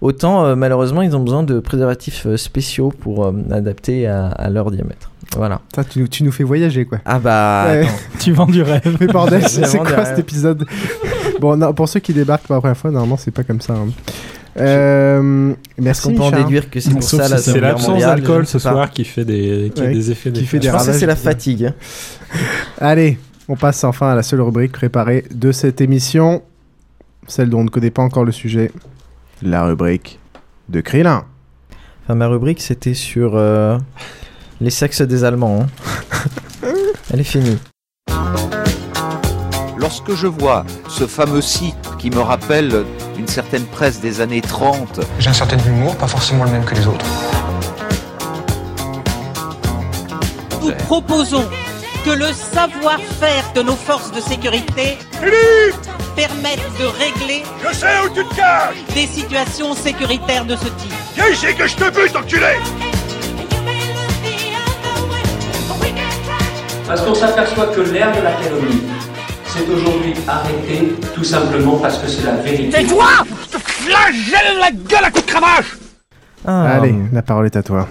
autant euh, malheureusement ils ont besoin de préservatifs spéciaux pour euh, adapter à, à leur diamètre. Voilà. Ça, tu, nous- tu nous fais voyager, quoi. Ah bah. Ouais. attends. Tu vends du rêve. Mais bordel, c'est quoi cet épisode Bon, non, pour ceux qui débarquent pour la première fois, normalement, c'est pas comme ça. hein. Euh, merci. qu'on peut en déduire que c'est pour Sauf ça la c'est l'absence d'alcool ce pas. soir qui fait des, qui a Ouais, des effets qui fait des Je pense que c'est la fatigue. Allez, on passe enfin à la seule rubrique préparée de cette émission, celle dont on ne connaît pas encore le sujet, la rubrique de Krillin. Enfin, ma rubrique, c'était sur euh, les sexes des Allemands. hein. Elle est finie. Lorsque je vois ce fameux site qui me rappelle une certaine presse des années 30, J'ai un certain humour, pas forcément le même que les autres. Nous proposons que le savoir-faire de nos forces de sécurité permette de régler Je sais où tu te caches des situations sécuritaires de ce type. Viens ici que je te bute, enculé Parce qu'on s'aperçoit que l'ère de la calomnie s'est aujourd'hui arrêtée tout simplement parce que c'est la vérité. Tais-toi Je te flagelle la gueule à coups de cravache Ah. Allez, la parole est à toi.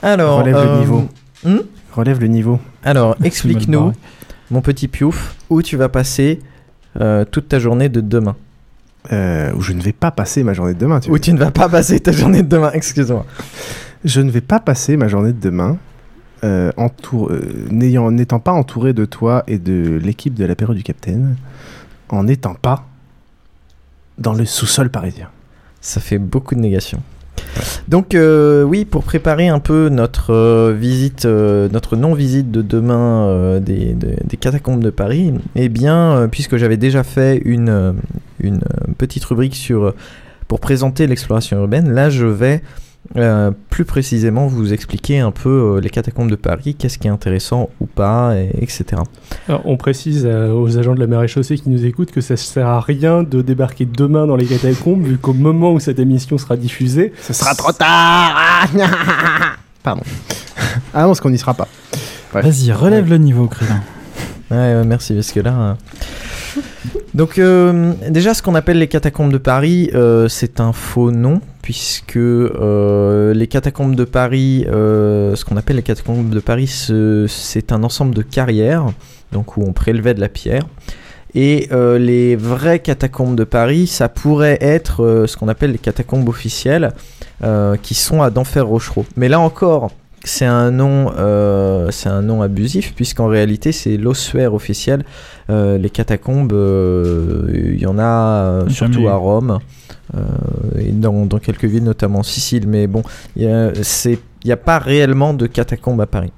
Alors. Relève le euh, niveau. hmm Relève le niveau. Alors, explique-nous, mon petit piouf, où tu vas passer euh, toute ta journée de demain. Euh, où je ne vais pas passer ma journée de demain. Tu Où tu ne vas pas passer ta journée de demain, excuse-moi. Je ne vais pas passer ma journée de demain euh, euh, n'ayant- n'étant pas entouré de toi et de l'équipe de l'apéro du Capitaine, en n'étant pas dans le sous-sol parisien. Ça fait beaucoup de négations. Donc euh, oui, pour préparer un peu notre euh, visite, euh, notre non-visite de demain euh, des, des- des catacombes de Paris, eh bien, euh, puisque j'avais déjà fait une, une petite rubrique sur pour présenter l'exploration urbaine, là je vais euh, plus précisément vous expliquer un peu euh, les catacombes de Paris, qu'est-ce qui est intéressant ou pas, et- etc. Alors, on précise euh, aux agents de la mer et chaussée qui nous écoutent que ça ne sert à rien de débarquer demain dans les catacombes, vu qu'au moment où cette émission sera diffusée, ce sera trop tard. Pardon. Ah non, parce qu'on n'y sera pas. Bref. Vas-y, relève le niveau, Krillin. Ouais, ouais, merci, parce que là. euh, Donc, euh, déjà, ce qu'on appelle les catacombes de Paris, euh, c'est un faux nom, puisque euh, les catacombes de Paris, euh, ce qu'on appelle les catacombes de Paris, ce- c'est un ensemble de carrières, donc où on prélevait de la pierre. Et euh, les vraies catacombes de Paris, ça pourrait être ce qu'on appelle les catacombes officielles, qui sont à Denfert-Rochereau. Mais là encore, c'est un nom, euh, c'est un nom abusif puisqu'en réalité c'est l'ossuaire officiel. Euh, les catacombes, euh, il y en a surtout à Rome et dans, quelques villes, notamment en Sicile. Mais bon, il n'y a pas réellement de catacombes à Paris.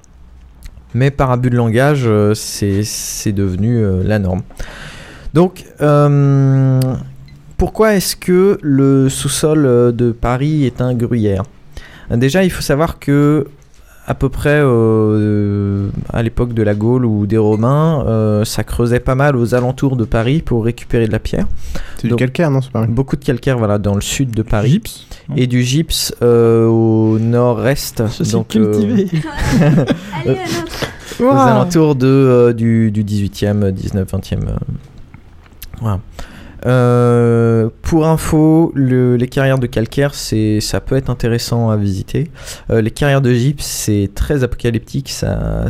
Mais par abus de langage, euh, c'est devenu euh, la norme. Donc, euh, pourquoi est-ce que le sous-sol euh, de Paris est un gruyère? Déjà, il faut savoir que à peu près euh, à l'époque de la Gaule ou des Romains, euh, ça creusait pas mal aux alentours de Paris pour récupérer de la pierre. C'est du calcaire, non C'est pas vrai Beaucoup de calcaire, voilà, dans le sud de Paris. Gypse Et du gypse euh, au nord-est. Donc, cultivé. aux Wow. alentours de, euh, du, du 18e, 19, 20e. euh, voilà. Euh, pour info, le- les carrières de calcaire, ça peut être intéressant à visiter. Euh, les carrières de gypse, c'est très apocalyptique, ça,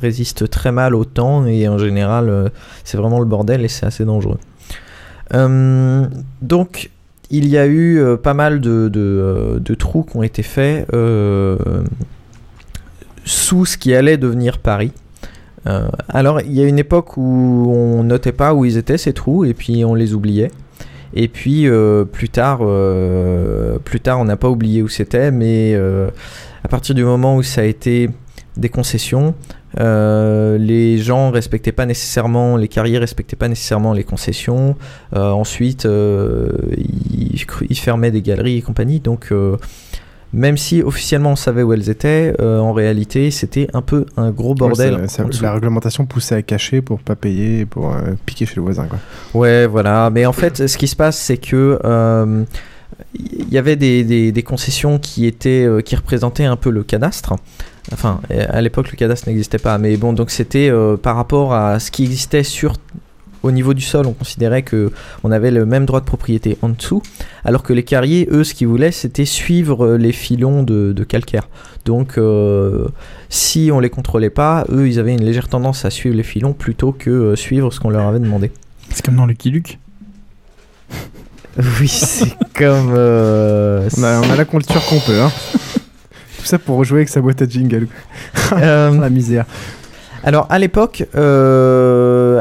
résiste très mal au temps et en général, euh, c'est vraiment le bordel et c'est assez dangereux. Donc, il y a eu pas mal de, trous qui ont été faits sous ce qui allait devenir Paris. Euh, alors, il y a une époque où on notait pas où ils étaient ces trous et puis on les oubliait. Et puis euh, plus tard, euh, plus tard, on n'a pas oublié où c'était, mais à partir du moment où ça a été des concessions, les gens respectaient pas nécessairement, les carriers respectaient pas nécessairement les concessions. Ensuite, ils, ils fermaient des galeries et compagnie. Donc, même si officiellement on savait où elles étaient, euh, en réalité, c'était un peu un gros bordel. Ouais, la réglementation poussait à cacher pour pas payer, pour euh, piquer chez le voisin. Quoi. Ouais, voilà. Mais en fait, ce qui se passe, c'est que euh, il y avait des, des- des concessions qui étaient, euh, qui représentaient un peu le cadastre. Enfin, euh, à l'époque, le cadastre n'existait pas, mais bon, donc c'était euh, par rapport à ce qui existait sur au niveau du sol, on considérait que on avait le même droit de propriété en dessous, alors que les carriers, eux, ce qu'ils voulaient, c'était suivre euh, les filons de, de calcaire. Donc, euh, si on les contrôlait pas, eux, ils avaient une légère tendance à suivre les filons plutôt que euh, suivre ce qu'on leur avait demandé. C'est comme dans Lucky Luke. Oui, c'est comme. euh, On a, on a la culture qu'on peut. Hein. Tout ça pour rejouer avec sa boîte à jingle. Euh, la misère. Alors à l'époque, euh,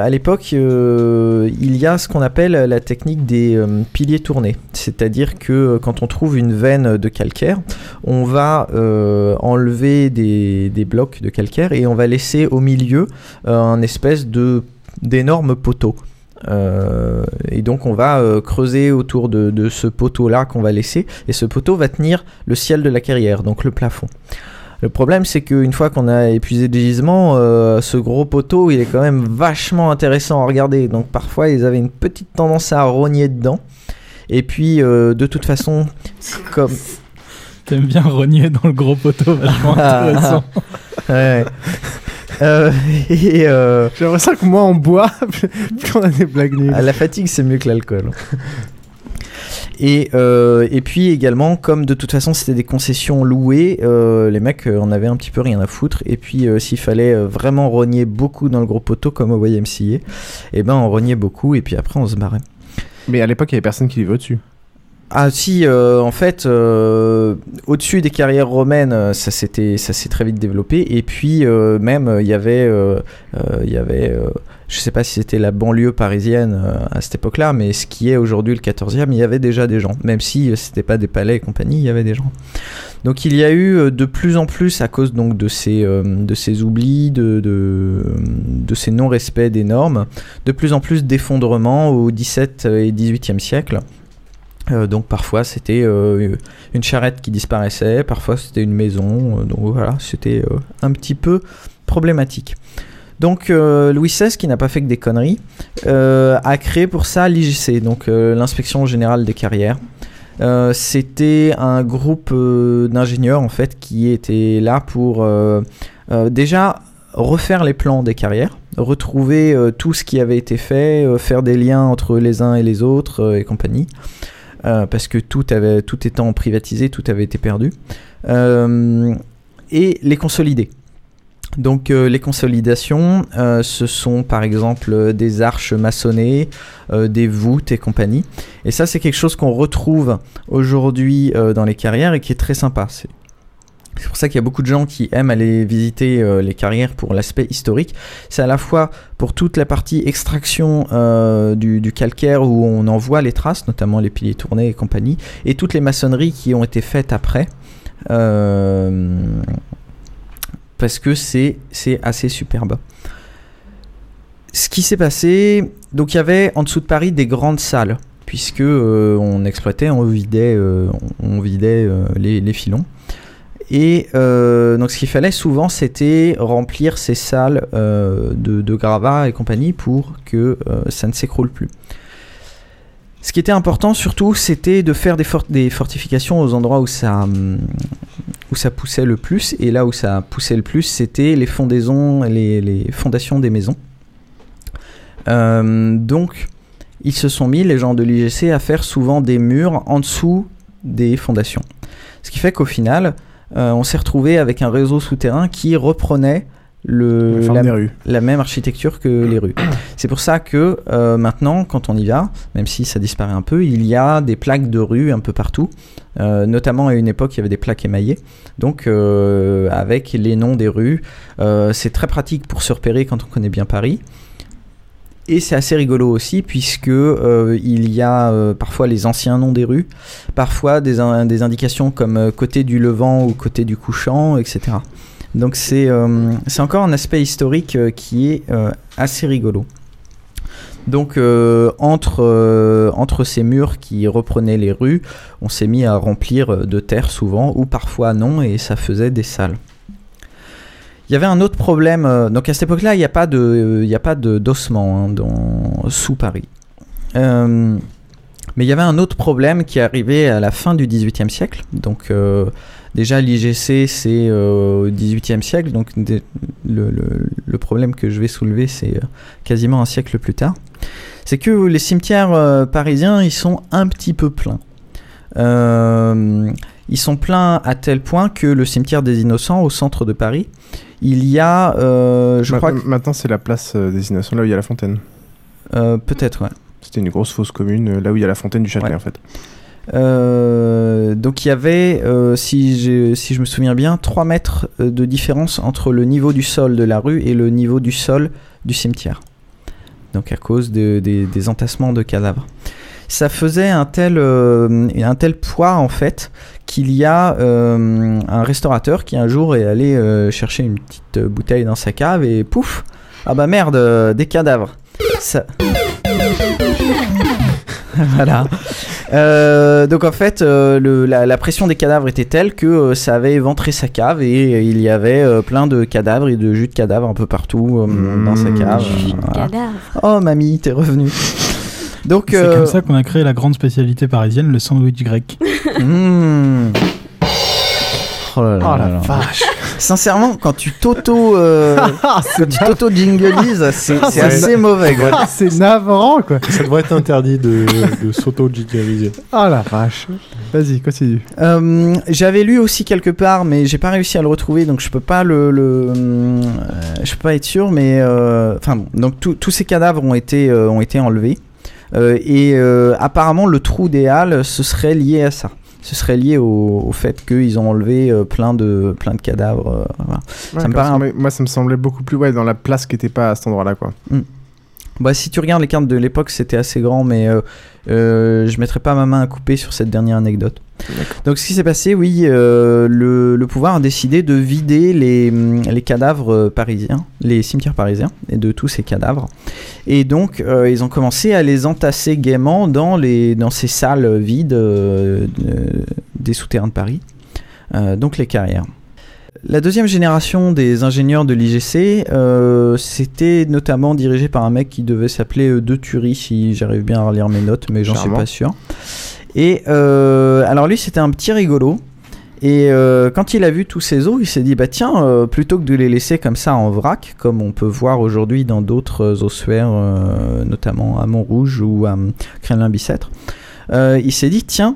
euh, il y a ce qu'on appelle la technique des euh, piliers tournés, c'est-à-dire que quand on trouve une veine de calcaire, on va enlever des, blocs de calcaire et on va laisser au milieu un espèce de d'énorme poteau. Euh, et donc on va creuser autour de, de ce poteau-là qu'on va laisser, et ce poteau va tenir le ciel de la carrière, donc le plafond. Le problème, c'est qu'une fois qu'on a épuisé les gisements, euh, ce gros poteau, il est quand même vachement intéressant à regarder. Donc parfois, ils avaient une petite tendance à rogner dedans. Et puis, euh, de toute façon, comme... T'aimes bien rogner dans le gros poteau, vachement intéressant. ouais. Euh, et euh, J'ai l'impression que moi, on boit, plus on a des blagues nulles. Ah, la fatigue, c'est mieux que l'alcool. Et, euh, et puis également, comme de toute façon c'était des concessions louées, euh, les mecs euh, en avaient un petit peu rien à foutre. Et puis s'il fallait vraiment rogner beaucoup dans le gros poteau comme au YMCA, et ben on rognait beaucoup et puis après on se barrait. Mais à l'époque, il y avait personne qui vivait au-dessus. Ah si, euh, en fait, euh, au-dessus des carrières romaines, euh, ça s'était, s'est très vite développé. Et puis même, il y avait, il y sais pas si c'était la banlieue parisienne à cette époque-là, mais ce qui est aujourd'hui le 14e, il y avait déjà des gens. Même si c'était pas des palais et compagnie, il y avait des gens. Donc il y a eu de plus en plus, à cause donc de ces, de ces oublis, de ces non-respects des normes, de plus en plus d'effondrements au 17 et 18e siècle. Euh, donc parfois c'était euh, une charrette qui disparaissait, parfois c'était une maison, euh, donc voilà, c'était un petit peu problématique. Donc Louis XVI, qui n'a pas fait que des conneries, a créé pour ça l'IGC, donc l'inspection générale des carrières. C'était un groupe d'ingénieurs en fait qui était là pour déjà refaire les plans des carrières, retrouver tout ce qui avait été fait, faire des liens entre les uns et les autres et compagnie. Euh, parce que tout, avait, tout étant privatisé, tout avait été perdu. Euh, et les consolider. Donc euh, les consolidations, ce sont par exemple des arches maçonnées, des voûtes et compagnie. Et ça c'est quelque chose qu'on retrouve aujourd'hui dans les carrières et qui est très sympa. C'est pour ça qu'il y a beaucoup de gens qui aiment aller visiter euh, les carrières pour l'aspect historique. C'est à la fois pour toute la partie extraction euh, du, calcaire où on en voit les traces, notamment les piliers tournés et compagnie, et toutes les maçonneries qui ont été faites après. Euh, parce que c'est assez superbe. Ce qui s'est passé, donc il y avait en dessous de Paris des grandes salles, puisque on exploitait, on vidait, on vidait les filons. Et euh, donc ce qu'il fallait souvent, c'était remplir ces salles euh, de, gravats et compagnie pour que euh, ça ne s'écroule plus. Ce qui était important surtout, c'était de faire des, for- des fortifications aux endroits où ça, où ça poussait le plus. Et là où ça poussait le plus, c'était les fondaisons, les, fondations des maisons. Donc, ils se sont mis, les gens de l'IGC, à faire souvent des murs en dessous des fondations. Ce qui fait qu'au final, euh, on s'est retrouvé avec un réseau souterrain qui reprenait le, La même architecture que les rues. C'est pour ça que euh, maintenant, quand on y va, même si ça disparaît un peu, il y a des plaques de rue un peu partout. Euh, notamment à une époque, il y avait des plaques émaillées. Donc, euh, avec les noms des rues, c'est très pratique pour se repérer quand on connaît bien Paris. Et c'est assez rigolo aussi puisque euh, il y a euh, parfois les anciens noms des rues, parfois des, in- des indications comme euh, côté du levant ou côté du couchant, etc. Donc c'est encore un aspect historique qui est assez rigolo. Donc entre, ces murs qui reprenaient les rues, on s'est mis à remplir de terre souvent, ou parfois non, et ça faisait des salles. Il y avait un autre problème. euh, donc à cette époque-là, il n'y a pas de, il n'y a pas de d'ossement hein, dans sous Paris. Euh, mais il y avait un autre problème qui est arrivé à la fin du XVIIIe siècle. Donc euh, Déjà, l'IGC, c'est euh, au XVIIIe siècle, donc le, problème que je vais soulever, c'est quasiment un siècle plus tard. C'est que les cimetières parisiens, ils sont un petit peu pleins. Ils sont pleins à tel point que le cimetière des Innocents, au centre de Paris, il y a, euh, je Ma- crois, que- Maintenant, c'est la place euh, des Innocents, là où il y a la fontaine. euh, peut-être, ouais. C'était une grosse fosse commune, euh, là où il y a la fontaine du Châtelet, en fait. Euh, donc il y avait, euh, si, je me souviens bien, 3 mètres de différence entre le niveau du sol de la rue et le niveau du sol du cimetière. Donc à cause de- des- des entassements de cadavres. Ça faisait un tel, euh, un tel poids en fait qu'il y a euh, un restaurateur qui un jour est allé euh, chercher une petite bouteille dans sa cave et pouf Ah bah merde, des cadavres. Ça... voilà. Euh, donc en fait, euh, le- la, la pression des cadavres était telle que euh, ça avait éventré sa cave et il y avait plein de cadavres et de jus de cadavres un peu partout euh, dans sa cave. Jus de Voilà. cadavre. Oh mamie, t'es revenu. Donc C'est euh, comme ça qu'on a créé la grande spécialité parisienne, le sandwich grec. hmm. Oh là là Oh la là là. vache. Sincèrement, quand tu t'auto, euh, quand tu t'auto jinglises, c'est c'est assez mauvais. quoi. Ah, c'est navrant, quoi. Ça devrait être interdit de, de s'auto-digitaliser. Ah la vache. Vas-y, continue. Euh, J'avais lu aussi quelque part, mais j'ai pas réussi à le retrouver, donc je peux pas le, le euh, je peux pas être sûr, mais euh, enfin bon, donc tous- ces cadavres ont été euh, ont été enlevés Euh, et euh, apparemment le trou des Halles ce serait lié à ça. Ce serait lié au, au fait qu'ils ont enlevé euh, plein de plein de cadavres. euh, voilà. Ouais, ça me paraît Moi, ça me semblait beaucoup plus ouais, dans la place qui était pas à cet endroit-là, quoi. Bah, si tu regardes les cartes de l'époque, c'était assez grand, mais euh, euh, je mettrai pas ma main à couper sur cette dernière anecdote. Donc, ce qui s'est passé, oui, euh, le, le pouvoir a décidé de vider les, les cadavres euh, parisiens, les cimetières parisiens, et de tous ces cadavres. Et donc, euh, ils ont commencé à les entasser gaiement dans, les, dans ces salles vides de- des souterrains de Paris, donc les carrières. La deuxième génération des ingénieurs de l'IGC, euh, c'était notamment dirigé par un mec qui devait s'appeler euh, De Thury, si j'arrive bien à relire mes notes, mais j'en suis pas sûr. Et euh, alors lui, c'était un petit rigolo. Et euh, quand il a vu tous ces os, il s'est dit bah tiens, euh, plutôt que de les laisser comme ça en vrac, comme on peut voir aujourd'hui dans d'autres euh, ossuaires, euh, notamment à Montrouge ou à euh, Kremlin-Bicêtre, euh, il s'est dit tiens,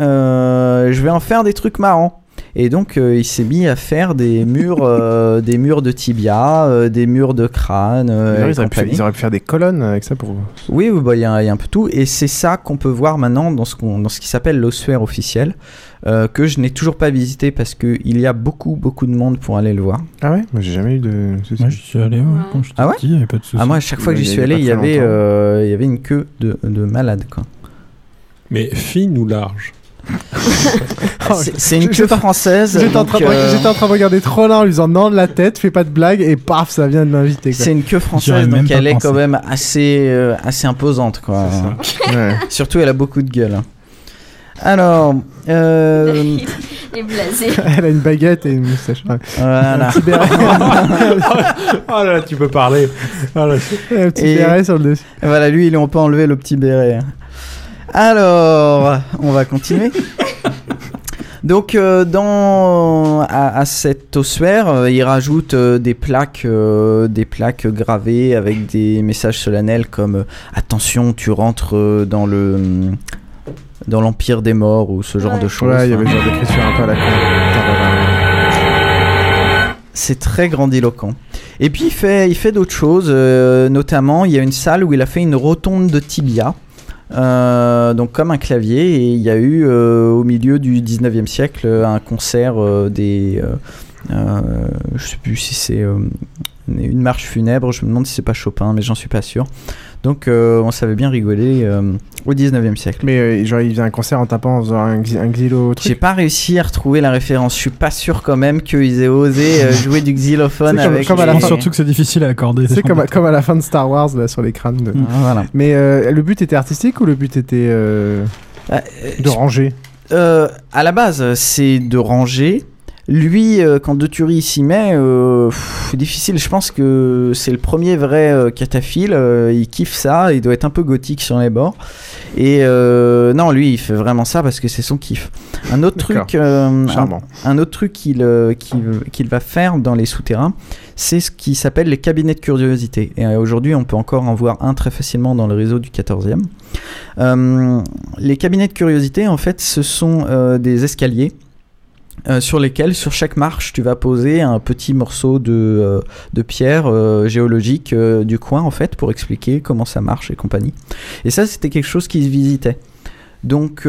euh, je vais en faire des trucs marrants. Et donc euh, il s'est mis à faire des murs, euh, des murs de tibia, euh, des murs de crâne. euh, et ils, auraient pu, compagnie. ils auraient pu faire des colonnes avec ça pour. Oui, oui, bah, il y, a il y a un peu tout. Et c'est ça qu'on peut voir maintenant dans ce, qu'on- dans ce qui s'appelle l'ossuaire officiel, euh, que je n'ai toujours pas visité parce qu'il y a beaucoup, beaucoup de monde pour aller le voir. Ah ouais? Moi, j'ai jamais eu de. soucis. Moi, j'y suis allé ouais, quand j'étais Ah ouais? petit, il y avait pas de soucis. Ah, moi, à chaque fois que j'y y suis allé, y, avait, euh, il y avait une queue de, de malade. Quoi. Mais fine ou large? C'est- c'est une Oh, queue française. J'étais en, donc, train de- euh, en train de regarder trop là en lui disant non de la tête, fais pas de blague, et paf, ça vient de m'inviter. C'est une queue française, donc elle est quand même assez, euh, assez imposante. Quoi. Ouais. Surtout, elle a beaucoup de gueule. Alors, euh, Il est blasé. Elle a une baguette et une moustache. Voilà. Un petit béret. Oh là, tu peux parler. Ah là, un petit Et- béret sur le dessus. Voilà, lui, ils lui ont pas enlevé le petit béret. Alors, on va continuer. Donc, euh, dans, à, à cet ossuaire, euh, il rajoute euh, des plaques, euh, des plaques gravées avec des messages solennels comme euh, attention, tu rentres dans le dans l'empire des morts ou ce genre de choses. Ouais, il y avait ce genre d'écriture un peu à la con. C'est très grandiloquent. Et puis il fait, il fait d'autres choses, euh, notamment il y a une salle où il a fait une rotonde de tibia, euh, donc comme un clavier, et il y a eu euh, au milieu du 19e siècle un concert euh, des... euh, euh, je sais plus si c'est euh, une marche funèbre, je me demande si c'est pas Chopin, mais j'en suis pas sûr. Donc euh, on savait bien rigoler euh, au 19e siècle. Mais euh, genre, il faisait un concert en tapant en faisant un, un xylo. J'ai pas réussi à retrouver la référence. Je suis pas sûr quand même qu'ils aient osé euh, jouer du xylophone C'est comme- avec. comme à la les- fin- Surtout que c'est difficile à accorder. C'est comme, à- comme à la fin de Star Wars là, sur les crânes. de- Ah, voilà. Mais euh, le but était artistique ou le but était euh, Euh, de ranger? Euh, à la base, c'est de ranger. Lui, euh, quand De Thury s'y met, euh, pff, difficile. Je pense que c'est le premier vrai euh, cataphile. il kiffe ça. Il doit être un peu gothique sur les bords. Et non, lui, il fait vraiment ça parce que c'est son kiff. Un autre truc, un, un autre truc qu'il va faire dans les souterrains, c'est ce qui s'appelle les cabinets de curiosité. Et aujourd'hui, on peut encore en voir un très facilement dans le réseau du 14e. Euh, les cabinets de curiosité, en fait, ce sont euh, des escaliers euh, sur lesquels, sur chaque marche, tu vas poser un petit morceau de, euh, de pierre euh, géologique du coin, en fait, pour expliquer comment ça marche et compagnie. Et ça, c'était quelque chose qui se visitait. Donc,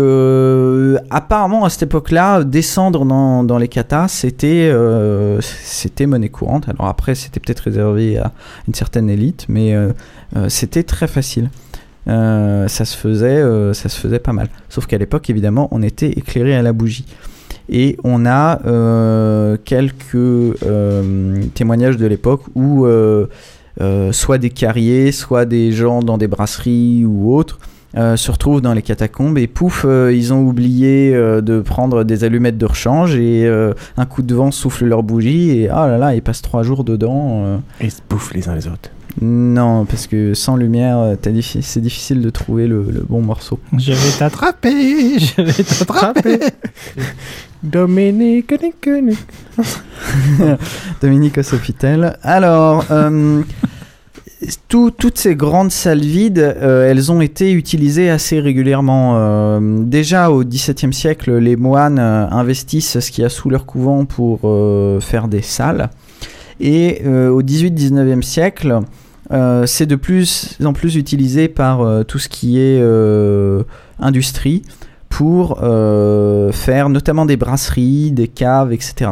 apparemment, à cette époque-là, descendre dans, dans les katas, c'était c'était monnaie courante. Alors après, c'était peut-être réservé à une certaine élite, mais c'était très facile. Ça se faisait, ça se faisait pas mal. Sauf qu'à l'époque, évidemment, on était éclairé à la bougie. Et on a euh, quelques euh, témoignages de l'époque où euh, soit des carriers, soit des gens dans des brasseries ou autres se retrouvent dans les catacombes et pouf, ils ont oublié de prendre des allumettes de rechange et un coup de vent souffle leur bougie et ah là là, ils passent trois jours dedans. Et ils se bouffent les uns les autres. Non, parce que sans lumière, euh, diffi- c'est difficile de trouver le, le bon morceau. Je vais t'attraper, je vais t'attraper. Dominique. Dominique Sofitel. Alors, euh, tout- toutes ces grandes salles vides, euh, elles ont été utilisées assez régulièrement. Euh, déjà au XVIIe siècle, les moines investissent ce qu'il y a sous leur couvent pour faire des salles. Et au 18-19e siècle, euh, c'est de plus en plus utilisé par euh, tout ce qui est euh, industrie pour faire notamment des brasseries, des caves, etc.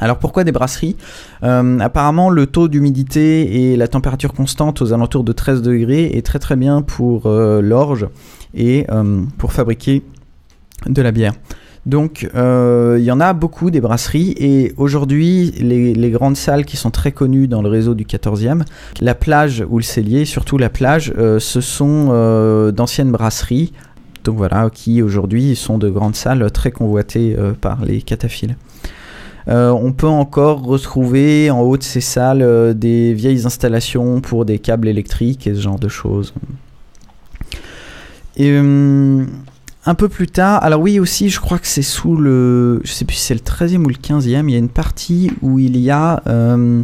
Alors pourquoi des brasseries? Apparemment le taux d'humidité et la température constante aux alentours de 13 degrés est très très bien pour l'orge et pour fabriquer de la bière. Donc euh, il y en a beaucoup des brasseries et aujourd'hui les, grandes salles qui sont très connues dans le réseau du 14e, la plage ou le cellier, surtout la plage, euh, ce sont euh, d'anciennes brasseries donc voilà, qui aujourd'hui sont de grandes salles très convoitées par les cataphiles. On peut encore retrouver en haut de ces salles des vieilles installations pour des câbles électriques et ce genre de choses. Euh, un peu plus tard, alors oui aussi, je crois que c'est sous le, je sais plus si c'est le 13e ou le 15e, il y a une partie où il y a, euh,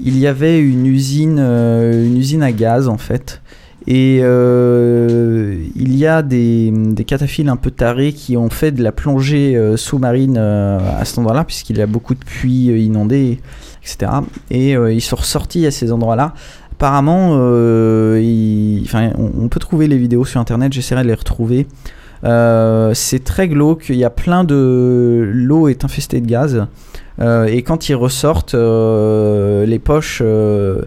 il y avait une usine, euh, une usine à gaz en fait. Et euh, il y a des, des cataphiles un peu tarés qui ont fait de la plongée sous-marine à cet endroit-là, puisqu'il y a beaucoup de puits inondés, etc. Et ils sont ressortis à ces endroits-là. Apparemment, euh, il- enfin, on, on peut trouver les vidéos sur internet, j'essaierai de les retrouver. Euh, c'est très glauque, il y a plein de. L'eau est infestée de gaz. Euh, et quand ils ressortent, les poches. euh,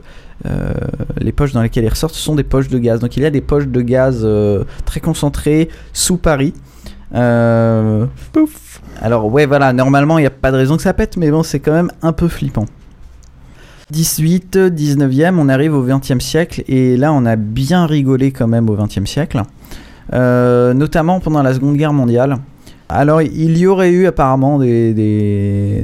les poches dans lesquelles ils ressortent ce sont des poches de gaz. Donc il y a des poches de gaz euh, très concentrées sous Paris. Euh. Alors ouais voilà, normalement il n'y a pas de raison que ça pète, mais bon c'est quand même un peu flippant. 18, 19e, on arrive au 20e siècle et là on a bien rigolé quand même au 20e siècle, Euh, notamment pendant la Seconde Guerre mondiale. Alors il y aurait eu apparemment des, des,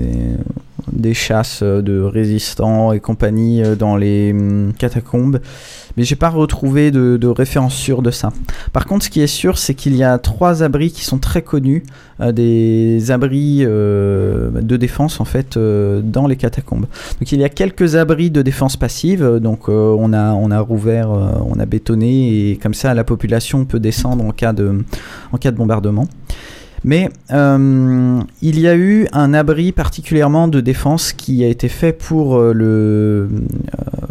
des chasses de résistants et compagnie euh, dans les hum, catacombes, mais j'ai pas retrouvé de, référence sûre de ça. Par contre, ce qui est sûr, c'est qu'il y a trois abris qui sont très connus, euh, des abris euh, de défense en fait euh, dans les catacombes. Donc il y a quelques abris de défense passive, euh, donc euh, on a on a rouvert, euh, on a bétonné et comme ça la population peut descendre en cas de en cas de bombardement. Mais euh, il y a eu un abri particulièrement de défense qui a été fait pour euh, le euh,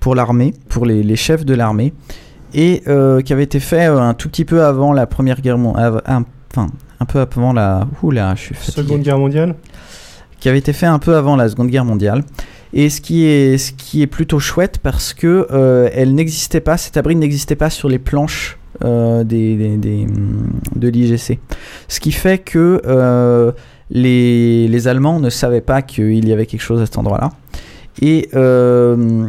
pour l'armée, pour les, les chefs de l'armée, et euh, qui avait été fait un tout petit peu avant la première guerre mondiale, enfin un peu avant la, oula, je suis fatigué. Seconde Guerre mondiale? Qui avait été fait un peu avant la Seconde Guerre mondiale. Et ce qui est, ce qui est plutôt chouette parce que euh, elle n'existait pas, cet abri n'existait pas sur les planches des, hum, de l'IGC. Ce qui fait que euh, les, les Allemands ne savaient pas qu'il y avait quelque chose à cet endroit-là. Et euh,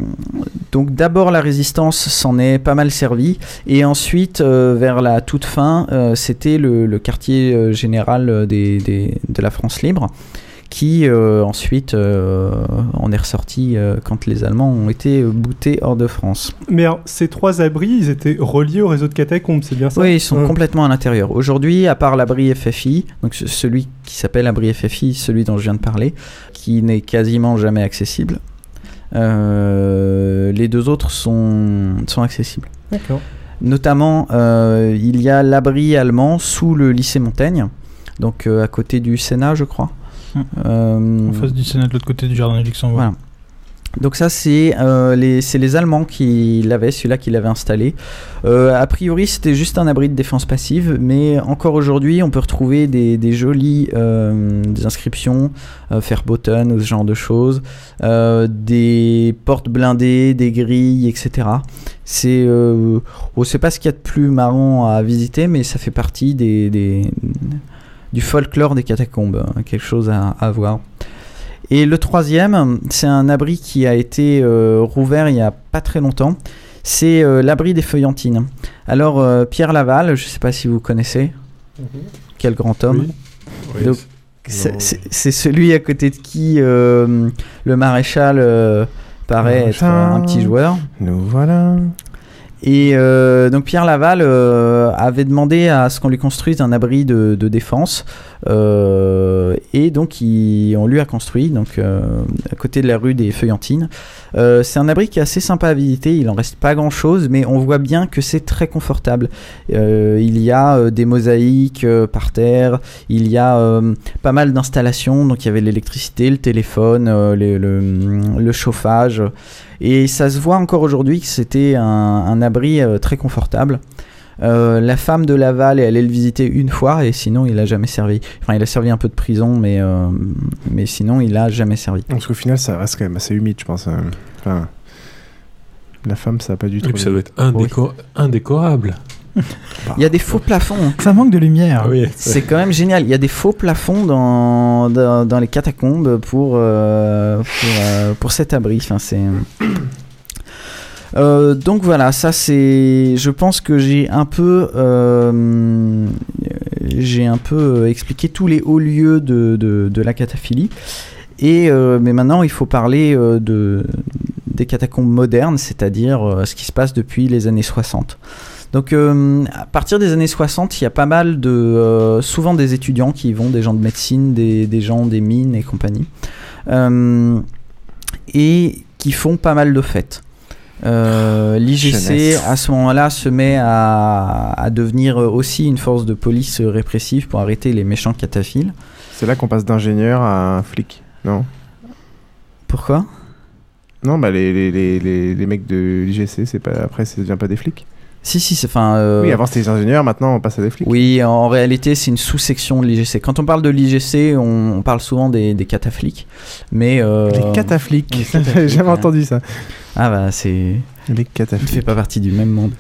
donc d'abord la résistance s'en est pas mal servi et ensuite euh, vers la toute fin euh, c'était le, quartier euh, général de la France libre qui euh, ensuite euh, en est ressorti euh, quand les Allemands ont été boutés hors de France. Mais alors, ces trois abris, ils étaient reliés au réseau de catacombes, c'est bien ça? Oui, ils sont Hein. complètement à l'intérieur. Aujourd'hui, à part l'abri FFI, donc ce- celui qui s'appelle abri FFI, celui dont je viens de parler, qui n'est quasiment jamais accessible, les deux autres sont, sont accessibles. D'accord. Notamment, euh, il y a l'abri allemand sous le lycée Montaigne, donc euh, à côté du Sénat, je crois. Euh, En face du Sénat de l'autre côté du jardin du Luxembourg. voilà. Donc ça, c'est euh, les, les Allemands qui l'avaient, celui-là qui l'avait installé. Euh, a priori, c'était juste un abri de défense passive, mais encore aujourd'hui, on peut retrouver des, des jolies euh, des inscriptions, Fairbotten ou ce genre de choses, des portes blindées, des grilles, etc. C'est, euh, oh, c'est pas ce qu'il y a de plus marrant à visiter, mais ça fait partie des, des- du folklore des catacombes, hein, quelque chose à, à voir. Et le troisième, c'est un abri qui a été euh, rouvert il y a pas très longtemps. C'est euh, l'abri des feuillantines. Alors, euh, Pierre Laval, je ne sais pas si vous connaissez. Quel grand homme. Oui, c'est- celui à côté de qui le maréchal paraît être un petit joueur. Nous voilà. Et euh, donc Pierre Laval euh, avait demandé à ce qu'on lui construise un abri de, de défense et donc il- on lui a construit donc euh, à côté de la rue des Feuillantines. Euh, c'est un abri qui est assez sympa à visiter, il en reste pas grand chose mais on voit bien que c'est très confortable. Euh, il y a euh, des mosaïques euh, par terre, il y a euh, pas mal d'installations donc il y avait l'électricité, le téléphone, euh, le, chauffage. Et ça se voit encore aujourd'hui que c'était un, abri euh, très confortable. Euh, la femme de Laval est allée le visiter une fois et sinon il a jamais servi. Enfin, il a servi un peu de prison, mais, euh, mais sinon il a jamais servi. Parce qu'au final, ça reste quand même assez humide, je pense. Enfin, la femme, ça a pas du tout. Et puis ça doit être indéco- indécorable. Il y a des faux plafonds. Ça manque de lumière. Oui, C'est quand même génial. Il y a des faux plafonds dans, dans, dans les catacombes pour, euh, pour, euh, pour cet abri. Enfin, c'est. Euh, donc voilà, ça c'est. Je pense que j'ai un peu, euh, j'ai un peu euh, expliqué tous les hauts lieux de, la cataphilie. Et mais maintenant, il faut parler de des catacombes modernes, c'est-à-dire ce qui se passe depuis les années 60. Donc à partir des années 60, il y a pas mal de souvent des étudiants qui y vont, des gens de médecine, des, gens des mines et compagnie, et qui font pas mal de fêtes. Euh, L'IGC à ce moment-là se met à, à devenir aussi une force de police répressive pour arrêter les méchants cataphiles. C'est là qu'on passe d'ingénieur à flic, non? Pourquoi? Non, bah les, les, les, les, mecs de l'IGC, c'est pas après, ça devient pas des flics. Si si, c'est enfin. euh, Oui, avant c'était des ingénieurs, maintenant on passe à des flics. Oui, en réalité, c'est une sous-section de l'IGC. Quand on parle de l'IGC, on, on parle souvent des, des cataflics. Mais, euh, Les cataflics, cataflics, jamais entendu ça. Ah bah, c'est. Les Il cataflics. fait pas partie du même monde.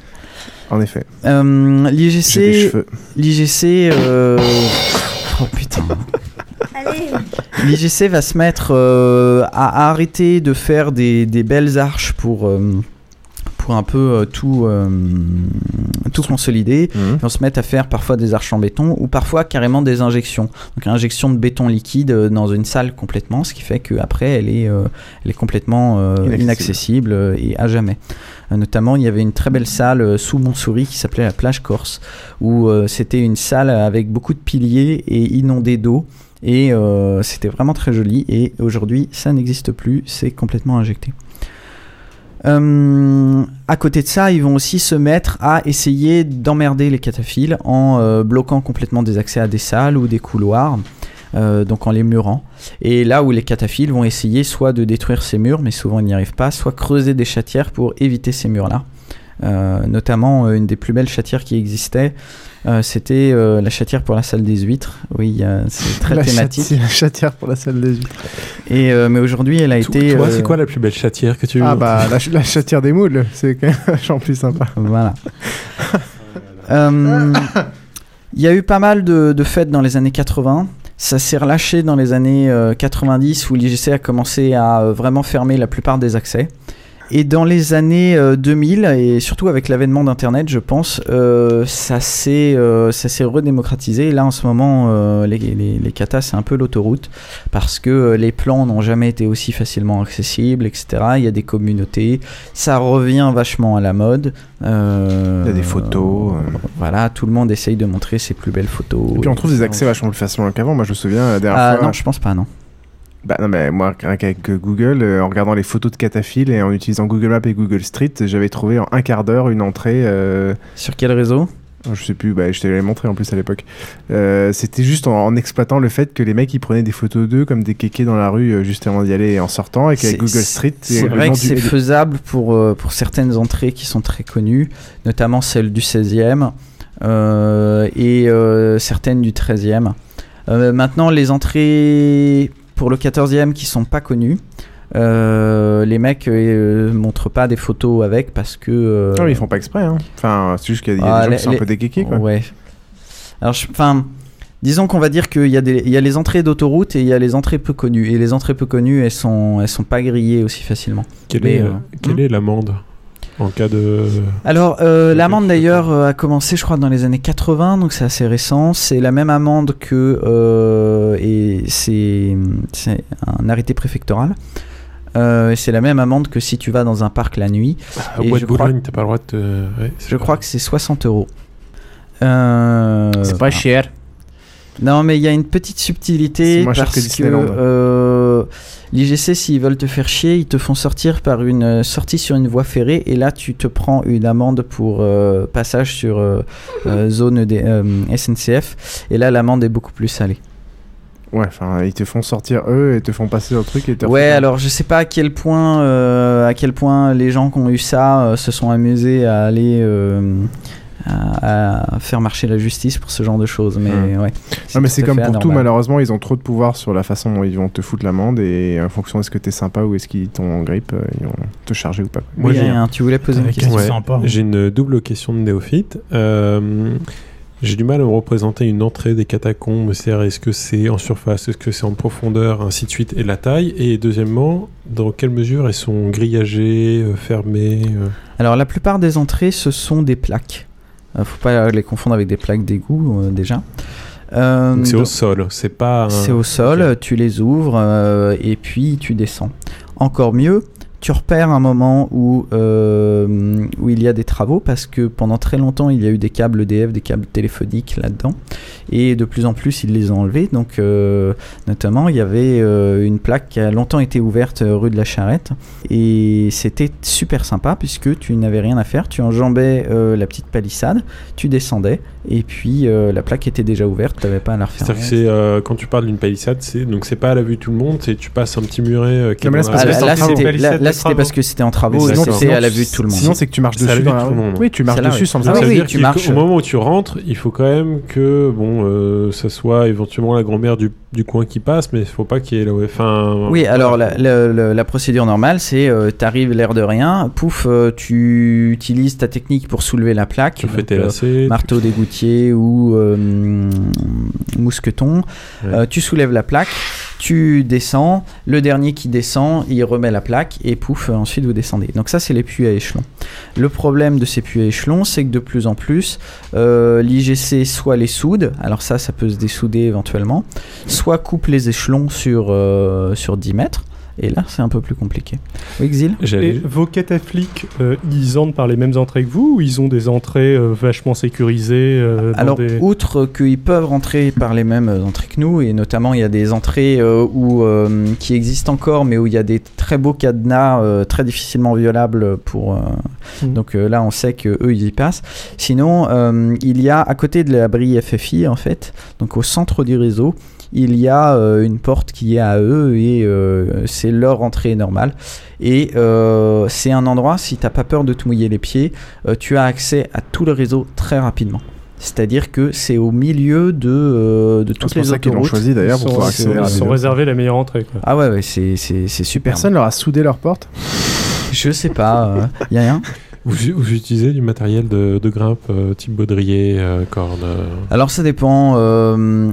En effet. Euh, J'ai des L'IGC. cheveux. L'IGC. euh, Oh putain. L'IGC va se mettre euh, à arrêter de faire des, des belles arches pour, euh, pour un peu euh, tout, euh, tout consolider. Mhm. Ils vont se mettre à faire parfois des arches en béton ou parfois carrément des injections. Donc injection de béton liquide euh, dans une salle complètement, ce qui fait qu'après elle est, elle est complètement Inaccessible. inaccessible, et à jamais. Notamment, il y avait une très belle salle sous Montsouris qui s'appelait la plage Corse, où euh, c'était une salle avec beaucoup de piliers et inondée d'eau. Et euh, c'était vraiment très joli. Et aujourd'hui, ça n'existe plus. C'est complètement injecté. Euh, à côté de ça, ils vont aussi se mettre à essayer d'emmerder les cataphiles en euh, bloquant complètement des accès à des salles ou des couloirs, euh, donc en les murant. Et là où les cataphiles vont essayer soit de détruire ces murs, mais souvent ils n'y arrivent pas, soit creuser des chatières pour éviter ces murs-là. Notamment une des plus belles chatières qui existait, euh, c'était euh, la chatière pour la salle des huîtres. Oui, euh, c'est très la thématique. chati- la chatière pour la salle des huîtres. Et euh, mais aujourd'hui, elle a été. Toi, euh, c'est quoi la plus belle chatière que tu Ah bah la, ch- la chatière des moules, c'est quand même vachement plus sympa. Voilà. Euh, Il y a eu pas mal de, de fêtes dans les années 80. Ça s'est relâché dans les années euh, 90 où l'IGC a commencé à euh, vraiment fermer la plupart des accès. Et dans les années euh, 2000, et surtout avec l'avènement d'Internet, je pense, euh, ça s'est euh, redémocratisé. Et là, en ce moment, euh, les, les, les katas, c'est un peu l'autoroute, parce que euh, les plans n'ont jamais été aussi facilement accessibles, etc. Il y a des communautés, ça revient vachement à la mode. Euh, Il y a des photos. Voilà, tout le monde essaye de montrer ses plus belles photos. Et puis on trouve des accès vachement plus facilement qu'avant. Moi, je me souviens la dernière Ah, fois. non, je pense pas, non. Bah non, mais moi, qu'avec Google, euh, en regardant les photos de cataphiles et en utilisant Google Maps et Google Street, j'avais trouvé en un quart d'heure une entrée. euh, Sur quel réseau? Je sais plus, bah, je te l'avais montré en plus à l'époque. Euh, C'était juste en, en exploitant le fait que les mecs ils prenaient des photos d'eux comme des kékés dans la rue euh, juste avant d'y aller et en sortant, et qu'avec Google Street. C'est le vrai nom que du- c'est faisable pour, euh, pour certaines entrées qui sont très connues, notamment celle du 16e euh, et euh, certaines du 13e. Euh, maintenant, les entrées pour le 14e qui sont pas connues, euh, les mecs euh, montrent pas des photos avec parce que. euh, Non, mais ils font pas exprès. Hein. Enfin, c'est juste qu'il y a, a ah, des gens les- qui sont les- un peu des kékés, quoi. Ouais. Alors, je- enfin, disons qu'on va dire qu'il y, a des- il y a les entrées d'autoroute et il y a les entrées peu connues. Et les entrées peu connues, elles sont, elles sont pas grillées aussi facilement. Quelle Mais, est, euh, quelle hmm. est l'amende? En cas de. Alors, euh, l'amende d'ailleurs euh, a commencé, je crois, dans les années 80, donc c'est assez récent. C'est la même amende que. euh, et c'est c'est un arrêté préfectoral. Euh, c'est la même amende que si tu vas dans un parc la nuit. Et bois je de crois- Boulogne, t'as pas le droit de. te- ouais, je crois que c'est 60 euros. Euh, C'est pas cher. Non, mais il y a une petite subtilité parce que que, euh, l'IGC, s'ils veulent te faire chier, ils te font sortir par une euh, sortie sur une voie ferrée et là, tu te prends une amende pour euh, passage sur euh, zone des, SNCF et là, l'amende est beaucoup plus salée. Ouais, enfin, ils te font sortir eux et te font passer leur truc et te Ouais, alors je sais pas à quel point, à quel point les gens qui ont eu ça se sont amusés à aller à, à faire marcher la justice pour ce genre de choses, mais Hmm. ouais. Non, mais c'est comme pour tout, malheureusement, ils ont trop de pouvoir sur la façon dont ils vont te foutre l'amende et en fonction est-ce que t'es sympa ou est-ce qu'ils t'ont en grippe, euh, ils vont te charger ou pas. Oui, rien, tu voulais poser une question? Ouais, sympa. J'ai une double question de néophyte. Euh, j'ai du mal à me représenter une entrée des catacombes. C'est-à-dire, est-ce que c'est en surface, est-ce que c'est en profondeur, ainsi de suite, et la taille? Et deuxièmement, dans quelle mesure elles sont grillagées, euh, fermées Alors la plupart des entrées, ce sont des plaques. Euh, faut pas les confondre avec des plaques d'égout euh, déjà. Euh, c'est au sol, c'est pas. un- C'est au sol, tu les ouvres euh, et puis tu descends. Encore mieux, tu repères un moment où, euh, où il y a des travaux parce que pendant très longtemps il y a eu des câbles EDF, des câbles téléphoniques là-dedans. Et de plus en plus ils les ont enlevés. Donc euh, notamment il y avait euh, une plaque qui a longtemps été ouverte rue de la Charrette. Et c'était super sympa puisque tu n'avais rien à faire, tu enjambais euh, la petite palissade, tu descendais et puis euh, la plaque était déjà ouverte, tu n'avais pas à la refermer. C'est-à-dire que c'est euh, quand tu parles d'une palissade, c'est donc c'est pas à la vue de tout le monde, c'est tu passes un petit muret euh, qui est là, c'est là, c'est c'était- parce que c'était en travaux sinon, c'était à la vue de tout le monde. Sinon, c'est que tu marches C'est dessus. Oui, tu marches C'est dessus sans le Ah. Au moment où tu rentres, il faut quand même que bon, euh, ça soit éventuellement la grand-mère du, du coin qui passe, mais il faut pas qu'il y ait la. Enfin. Oui, alors la, la- la- la procédure normale, c'est euh, t'arrives l'air de rien, pouf, euh, tu utilises ta technique pour soulever la plaque, Tu fais tes euh, lacets. marteau d'égoutier ou mousqueton, Ouais. Tu soulèves la plaque, tu descends, le dernier qui descend, il remet la plaque et pouf, ensuite vous descendez. Donc ça, c'est les puits à échelon. Le problème de ces puits à échelon, c'est que de plus en plus, l'IGC soit les soude, alors ça, ça peut se dessouder éventuellement, soit coupe les échelons sur, euh, sur 10 mètres, et là, c'est un peu plus compliqué. Oui, Xil Et vos catafliques, euh, ils entrent par les mêmes entrées que vous ou ils ont des entrées euh, vachement sécurisées euh, dans Alors, des- outre qu'ils peuvent rentrer par les mêmes entrées que nous, et notamment il y a des entrées euh, où, euh, qui existent encore, mais où il y a des très beaux cadenas euh, très difficilement violables pour. euh, Mhm. Donc euh, là, on sait que eux ils y passent. Sinon, euh, il y a à côté de la brille FFI, en fait, donc au centre du réseau, il y a euh, une porte qui est à eux et euh, c'est leur entrée normale. Et euh, c'est un endroit, si t'as pas peur de te mouiller les pieds, euh, tu as accès à tout le réseau très rapidement. C'est-à-dire que c'est au milieu de, euh, de toutes c'est pour les ça qu'ils l'ont autoroutes. choisi, d'ailleurs, ils pour pouvoir accéder ils sont réservés la meilleure entrée. Quoi. Ah ouais, ouais c'est, c'est, c'est super. Personne leur a soudé leur porte? Je sais pas, euh, y a rien. Vous, vous utilisez du matériel de, de grimpe euh, type baudrier, euh, corde. euh, Alors ça dépend. euh,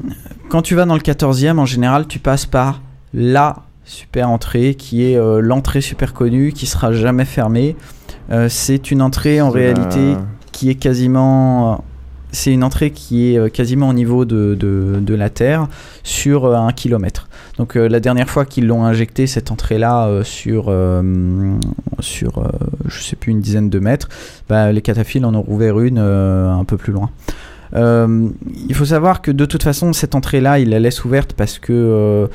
quand tu vas dans le 14e, en général, tu passes par la super entrée qui est euh, l'entrée super connue qui sera jamais fermée. Euh, c'est une entrée en réalité la- qui est quasiment c'est une entrée qui est quasiment au niveau de, de, de la Terre sur un kilomètre. Donc euh, la dernière fois qu'ils l'ont injecté cette entrée-là euh, sur euh, sur je sais plus une dizaine de mètres, bah, les cataphiles en ont rouvert une un peu plus loin. Il faut savoir que de toute façon cette entrée-là ils la laissent ouverte parce que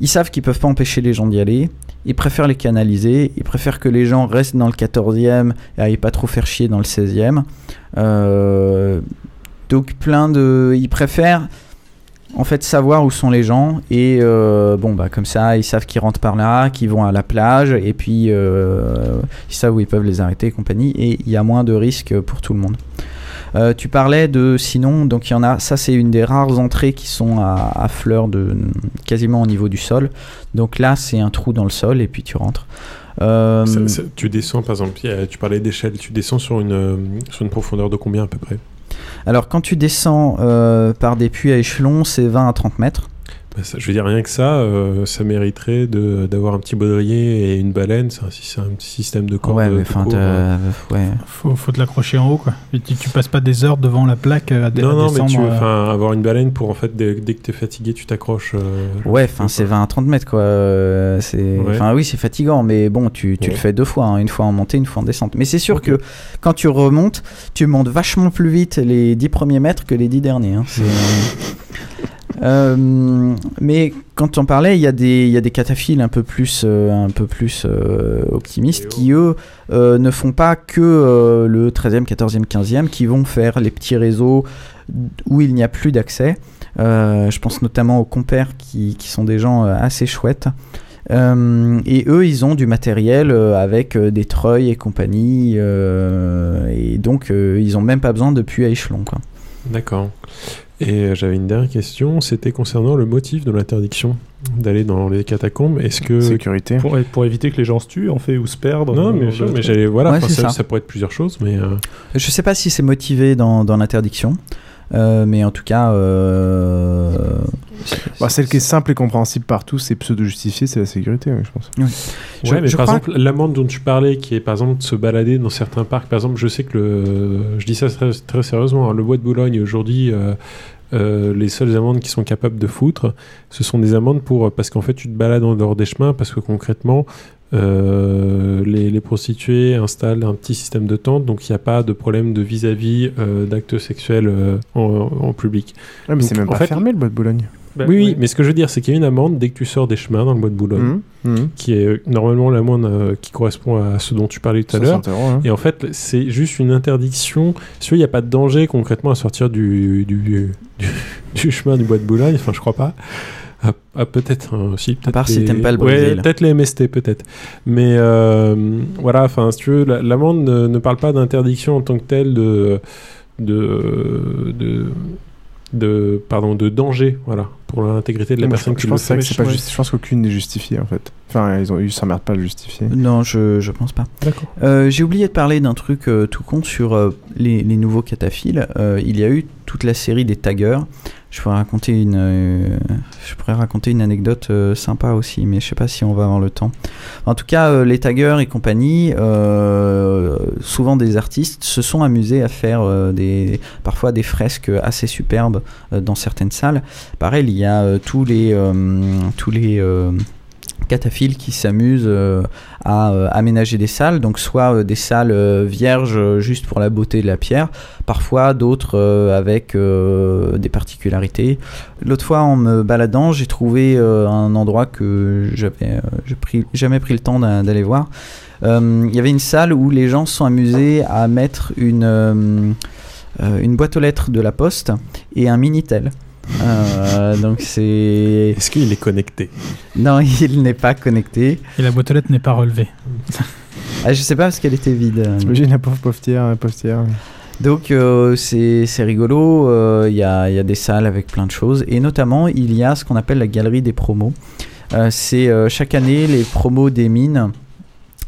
ils savent qu'ils peuvent pas empêcher les gens d'y aller. Ils préfèrent les canaliser. Ils préfèrent que les gens restent dans le 14e et aillent pas trop faire chier dans le 16e. Euh, donc plein de... Ils préfèrent en fait savoir où sont les gens et euh, bon bah comme ça ils savent qu'ils rentrent par là, qu'ils vont à la plage et puis euh, ils savent où ils peuvent les arrêter et compagnie et il y a moins de risques pour tout le monde. Euh, tu parlais de sinon, donc il y en a, ça c'est une des rares entrées qui sont à, fleur de quasiment au niveau du sol. Donc là c'est un trou dans le sol et puis tu rentres. Tu descends, par exemple, tu parlais d'échelle, tu descends sur une profondeur de combien à peu près? Alors quand tu descends euh, par des puits à échelon, c'est 20 à 30 mètres. Bah, ça- Je veux dire, rien que ça, euh, ça mériterait de- d'avoir un petit baudrier et une baleine. C'est un, c'est un petit système de corde. Ouais, mais enfin, euh. ouais. Faut, faut te l'accrocher en haut, quoi. Et tu, tu passes pas des heures devant la plaque euh, à, dé- Non, à non, mais tu veux enfin, avoir une baleine pour en fait, dès, dès que t'es fatigué, tu t'accroches. euh, Ouais, enfin c'est 20 à 30 mètres quoi. Ouais. enfin oui, c'est fatigant, mais bon, tu, tu Ouais. le fais deux fois, hein, une fois en montée, une fois en descente. Mais c'est sûr que quand tu remontes, tu montes vachement plus vite les 10 premiers mètres que les 10 derniers. hein. C'est- Euh, mais quand on parlais, il y a des, il y a des cataphiles un peu plus, euh, un peu plus euh, optimistes qui eux euh, ne font pas que le 13e, 14e, 15e, qui vont faire les petits réseaux où il n'y a plus d'accès. Je pense notamment aux compères qui, qui sont des gens assez chouettes. Euh, et eux, ils ont du matériel euh, avec euh, des treuils et compagnie. et donc, ils ont même pas besoin de puits à échelon. D'accord. Et euh, j'avais une dernière question, c'était concernant le motif de l'interdiction d'aller dans les catacombes. Est-ce que Sécurité. Pour, pour éviter que les gens se tuent, en fait, ou se perdent. Non, mais, sûr, j'allais voilà, Ouais, ça, ça. ça pourrait être plusieurs choses, mais euh, Je sais pas si c'est motivé dans, dans l'interdiction, euh, mais en tout cas. euh, Bah, celle qui est simple et compréhensible partout, c'est pseudo-justifié, c'est la sécurité, oui, je pense. Je- ouais, mais je par exemple, l'amende dont tu parlais, qui est par exemple de se balader dans certains parcs, par exemple, je sais que le, je dis ça très, très sérieusement, hein, le bois de Boulogne aujourd'hui, euh, euh, les seules amendes qui sont capables de foutre, ce sont des amendes pour parce qu'en fait tu te balades en dehors des chemins, parce que concrètement euh, les, les prostituées installent un petit système de tente, donc il n'y a pas de problème de vis-à-vis euh, d'actes sexuels euh, en, en public. Ouais, mais Donc, c'est même en pas fait, fermé le bois de Boulogne. oui, oui, mais ce que je veux dire, c'est qu'il y a une amende dès que tu sors des chemins dans le bois de Boulogne, Mhm, mhm. qui est normalement l'amende euh, qui correspond à ce dont tu parlais tout à l'heure. 60 euros, hein. Et en fait, c'est juste une interdiction. Si il n'y a pas de danger concrètement à sortir du, du, du, du chemin du bois de Boulogne, enfin, je crois pas. Ah, ah, peut-être hein, si peut-être part si t'aimes pas le ouais, Brésil. peut-être les MST peut-être mais euh, voilà enfin si tu veux la- l'amende ne, ne parle pas d'interdiction en tant que telle de de de de pardon de danger voilà pour l'intégrité de la Non, personne je, qui je le pense, que c'est pas justi- je pense qu'aucune n'est justifiée en fait. Enfin, ils ont ils s'emmerdent pas à le justifier. Non, je, je pense pas. D'accord. Euh, J'ai oublié de parler d'un truc euh, tout con sur euh, les, les nouveaux cataphiles. Euh, il y a eu toute la série des taggers. Je pourrais raconter une, euh, je pourrais raconter une anecdote euh, sympa aussi, mais je sais pas si on va avoir le temps. En tout cas, euh, les taggers et compagnie, souvent des artistes, se sont amusés à faire des, parfois des fresques assez superbes dans certaines salles. Pareil, il y a tous les, tous les cataphiles qui s'amusent euh, à euh, aménager des salles, donc soit euh, des salles vierges juste pour la beauté de la pierre, parfois d'autres avec des particularités. L'autre fois en me baladant, j'ai trouvé un endroit que j'avais jamais pris le temps d'a- d'aller voir. Il y avait une salle où les gens sont amusés à mettre une, une boîte aux lettres de la poste et un Minitel. Euh, donc c'est. Est-ce qu'il est connecté Non, il n'est pas connecté. Et la boîte aux lettres n'est pas relevée. Ah, je sais pas parce qu'elle était vide. J'imagine la pauvre pauvetière, la pauvetière. Donc euh, c'est c'est rigolo, euh, il y, a, il y a des salles avec plein de choses et notamment il y a ce qu'on appelle la galerie des promos. Euh, c'est euh, chaque année les promos des mines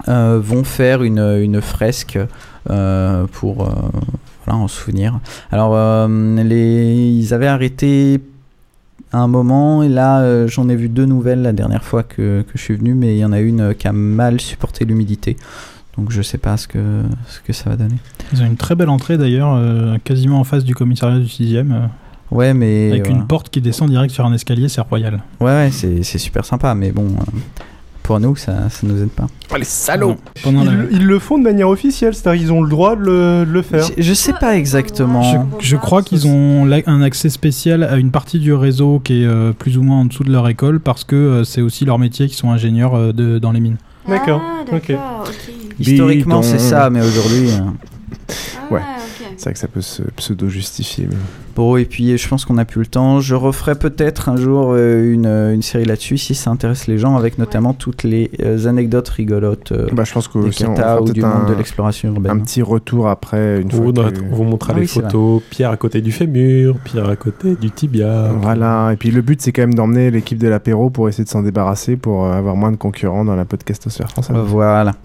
euh, vont faire une, une fresque euh, pour euh, voilà, en souvenir. Alors euh, les, ils avaient arrêté à un moment. Et là, euh, j'en ai vu deux nouvelles la dernière fois que, que je suis venu, mais il y en a une euh, qui a mal supporté l'humidité. Donc je sais pas ce que, ce que ça va donner. Ils ont une très belle entrée d'ailleurs, euh, quasiment en face du commissariat du 6ème. Ouais, mais. avec voilà. une porte qui descend direct sur un escalier, c'est royal. Ouais, ouais, c'est c'est super sympa, mais bon, euh, pour nous, ça, ça nous aide pas. Oh, les salauds Ils, la- le- ils le font de manière officielle, c'est-à-dire ils ont le droit de le, de le faire. Je, je sais pas exactement. Je, je crois qu'ils ont un accès spécial à une partie du réseau qui est euh, plus ou moins en dessous de leur école parce que euh, c'est aussi leur métier qui sont ingénieurs euh, de, dans les mines. D'accord, Ah, ok. Historiquement, c'est ça, mais aujourd'hui. euh, Ouais, Ah, ok. C'est vrai que ça peut se pseudo-justifier. mais- Bon, et puis je pense qu'on n'a plus le temps. Je referai peut-être un jour euh, une, euh, une série là-dessus si ça intéresse les gens, avec notamment toutes les euh, anecdotes rigolotes euh, Bah, je pense que des on fera ou du monde de l'exploration Un urbaine. petit retour après, une On fois vous, que- on vous montrera Ah les oui, photos. Pierre à côté du fémur, Pierre à côté du tibia. Voilà, et puis le but c'est quand même d'emmener l'équipe de l'apéro pour essayer de s'en débarrasser pour avoir moins de concurrents dans la podcastosphère française. Voilà.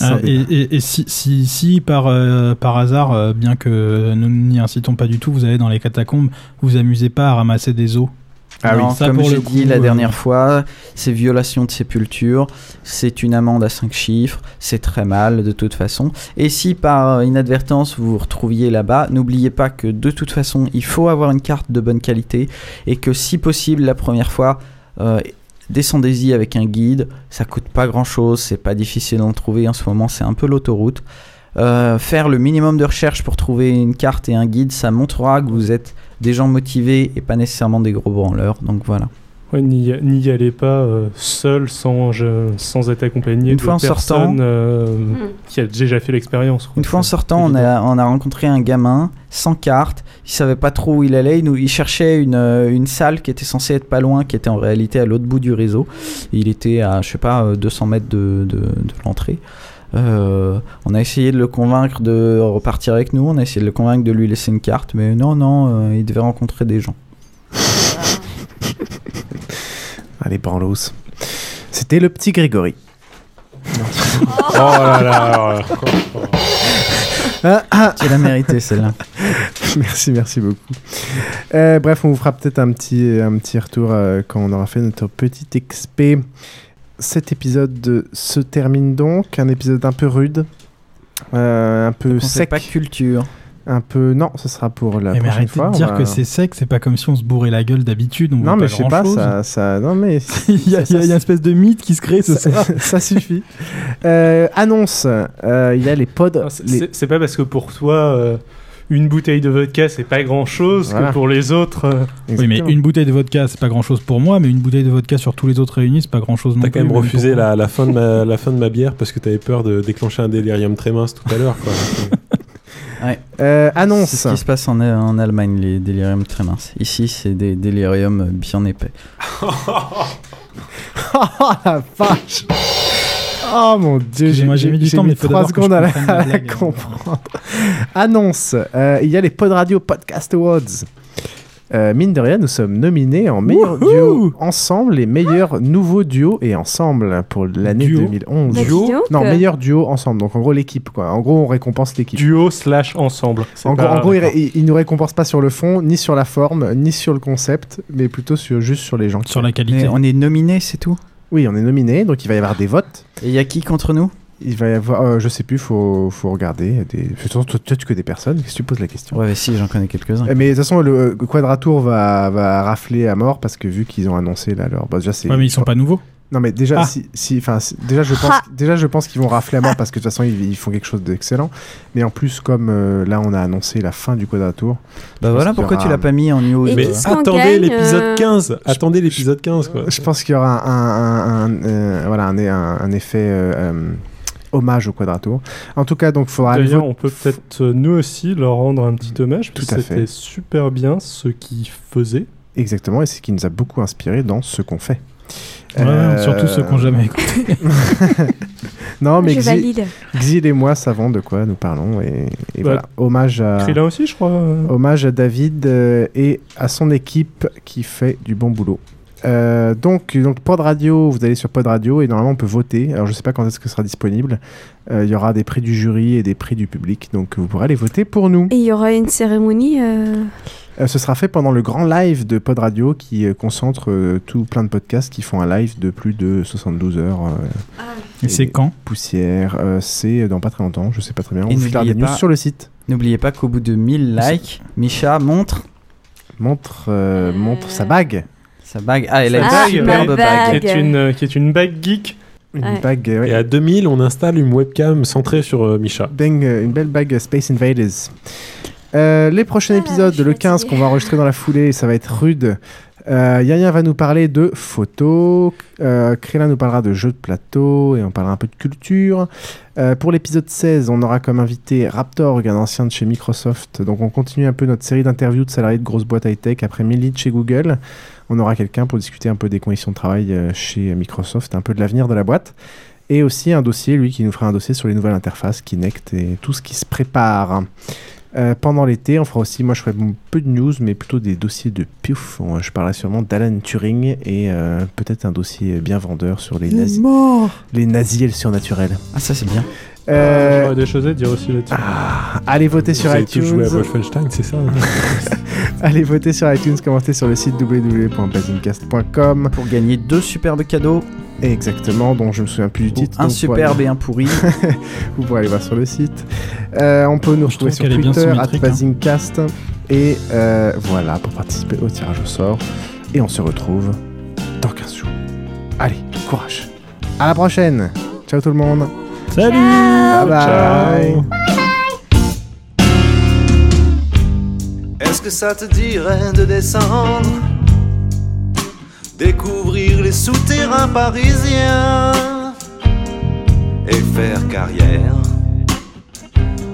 Ah, et débat. et- et si, si, si par, euh, par hasard, euh, bien que nous n'y incitons pas du tout, vous allez dans les catacombes, vous amusez pas à ramasser des os Ah non, ça comme j'ai dit la euh, dernière fois, c'est violation de sépulture, c'est une amende à 5 chiffres, c'est très mal de toute façon. Et si par inadvertance vous vous retrouviez là-bas, n'oubliez pas que de toute façon, il faut avoir une carte de bonne qualité et que si possible, la première fois, euh, descendez-y avec un guide. Ça coûte pas grand-chose, c'est pas difficile d'en trouver en ce moment, c'est un peu l'autoroute. Euh, faire le minimum de recherche pour trouver une carte et un guide, ça montrera que vous êtes des gens motivés et pas nécessairement des gros branleurs. Donc voilà. Ouais, n'y allez pas euh, seul sans, je- sans être accompagné Une de fois en personnes sortant- euh, qui a déjà fait l'expérience. Une fois en sortant, on a, on a rencontré un gamin sans carte. Il savait pas trop où il allait. Il, nous, il cherchait une, euh, une salle qui était censée être pas loin, qui était en réalité à l'autre bout du réseau. Il était à, je sais pas, euh, 200 mètres de, de, de l'entrée. Euh, on a essayé de le convaincre de repartir avec nous. On a essayé de le convaincre de lui laisser une carte. Mais non, non, euh, il devait rencontrer des gens. Allez, branlos. C'était le petit Grégory. Oh là là. Ah, ah. Tu l'as mérité celle-là. merci, merci beaucoup. Euh, bref, on vous fera peut-être un petit, un petit retour euh, quand on aura fait notre petit XP. Cet épisode se termine donc, un épisode un peu rude, euh, un peu sec. pas culture. Un peu. Non, ce sera pour la Eh, mais prochaine arrêtez fois. de dire va- que c'est sec, c'est pas comme si on se bourrait la gueule d'habitude. on Non, mais je sais pas, ça, ça. Non, mais. il, y a, il y a une espèce de mythe qui se crée, ça, suffit. Euh, annonce euh, il y a les pods. C'est- les- pas parce que pour toi, euh, une bouteille de vodka, c'est pas grand chose Voilà. que pour les autres. euh, Oui, mais une bouteille de vodka, c'est pas grand chose pour moi, mais une bouteille de vodka sur tous les autres réunis, c'est pas grand chose non T'as plus. quand même refusé la, la fin de ma, la fin de ma bière parce que t'avais peur de déclencher un délirium très mince tout à l'heure. quoi. Ouais. Euh, annonce. C'est ce qui se passe en, en Allemagne, les déliriums très minces. Ici, c'est des déliriums bien épais. Oh la vache Oh mon dieu, j'ai Excusez-moi, j'ai mis du temps, mais faut 3 d'abord que secondes à la, comprenne la à la blague. comprendre. Annonce euh, il y a les Pod Radio Podcast Awards. Euh, mine de rien, nous sommes nominés en meilleur duo ensemble, les meilleurs nouveaux duos et ensemble pour l'année Duo 2011. Bah, dis donc. Non, meilleur duo ensemble. Donc en gros l'équipe quoi. En gros, on récompense l'équipe. Duo slash ensemble. En gros, pas- en gros, il, ré- il- il nous récompense pas sur le fond, ni sur la forme, ni sur le concept, mais plutôt sur juste sur les gens. Sur la Mais qualité. on est nominé, c'est tout? Oui, on est nominé, donc il va y avoir des votes. Et il y a qui contre nous? Il va y avoir, euh, je sais plus, faut, faut regarder. Des... De toute façon, toi, toi, tu connais des personnes, qu'est-ce que tu poses la question? Ouais, mais si, j'en connais quelques-uns. Mais de toute façon, le euh, Quadratour va, va rafler à mort parce que vu qu'ils ont annoncé là leur. Bah, déjà, c'est. Ouais, mais ils sont pas nouveaux. Non, mais déjà, Ah. si, si, enfin, si- déjà, je pense, Ah. déjà, je pense qu'ils vont rafler à mort parce que de toute façon, ils, ils font quelque chose d'excellent. Mais en plus, comme euh, là, on a annoncé la fin du Quadratour. Bah voilà pourquoi aura tu l'as un- pas mis en news. Mais attendez l'épisode euh, 15. Attendez l'épisode 15 quoi. Je pense qu'il y aura un, un- un- euh, voilà, un, un- un effet euh, euh, hommage au Quadratour. En tout cas, donc, il faudra D'ailleurs, on peut peut-être euh, nous aussi leur rendre un petit hommage. Tout parce à que. C'était super bien ce qu'ils faisaient. Exactement, et c'est ce qui nous a beaucoup inspiré dans ce qu'on fait. Ouais, Euh, Surtout ceux qui n'ont jamais écouté. Non, mais Je Xi- valide. Xil et moi savons de quoi nous parlons. Et, et Bah, voilà, hommage à, Krillin aussi, je crois. hommage à David euh, et à son équipe qui fait du bon boulot. Euh, donc, donc Pod Radio, vous allez sur Pod Radio et normalement on peut voter. Alors je sais pas quand est-ce que ce sera disponible. Euh, Il y aura des prix du jury et des prix du public, donc vous pourrez aller voter pour nous. Et il y aura une cérémonie. euh, Euh, ce sera fait pendant le grand live de Pod Radio qui euh, concentre euh, tout plein de podcasts qui font un live de plus de 72 heures. euh, Et c'est quand? Poussière, euh, c'est dans pas très longtemps, je sais pas très bien. Et On vous filera des n'oubliez news pas- sur le site. N'oubliez pas qu'au bout de 1000 likes, Misha montre. Montre, euh, montre sa bague. Sa bague. Ah, elle a Ah, une superbe bague. bague. Qui est une, euh, qui est une bague geek. Une Ouais. bague, euh, ouais. Et à 2000, on installe une webcam centrée sur euh, Misha. Bang, euh, une belle bague Space Invaders. Euh, les prochains épisodes, le 15 qu'on va enregistrer dans la foulée, ça va être rude. Euh, Yaya va nous parler de photos, euh, Krélin nous parlera de jeux de plateau et on parlera un peu de culture. Euh, pour l'épisode 16, on aura comme invité Raptor, un ancien de chez Microsoft. Donc on continue un peu notre série d'interviews de salariés de grosses boîtes high-tech après Millie de chez Google. On aura quelqu'un pour discuter un peu des conditions de travail euh, chez Microsoft, un peu de l'avenir de la boîte. Et aussi un dossier, lui, qui nous fera un dossier sur les nouvelles interfaces Kinect et tout ce qui se prépare. Euh, pendant l'été, on fera aussi, moi je ferai peu de news, mais plutôt des dossiers de piouf. Je parlerai sûrement d'Alan Turing et euh, peut-être un dossier bien vendeur sur les nazis. Les nazis et le surnaturel. Ah, ça c'est bien. Euh, J'aurais des choses à dire aussi là-dessus. allez voter sur Vous avez tous iTunes. joué à Wolfenstein, c'est ça hein Allez voter sur iTunes, commentez sur le site www.basingcast.com. Pour gagner deux superbes cadeaux. Exactement, dont je me souviens plus du titre. Un donc superbe voilà. et un pourri. Vous pourrez aller voir sur le site. Euh, on peut nous retrouver trouve sur Twitter, at symétrique, hein. Et euh, voilà, pour participer au tirage au sort. Et on se retrouve dans 15 jours. Allez, courage. À la prochaine. Ciao tout le monde. Salut. Bye bye. Est-ce que ça te dirait de descendre Découvrir les souterrains parisiens Et faire carrière?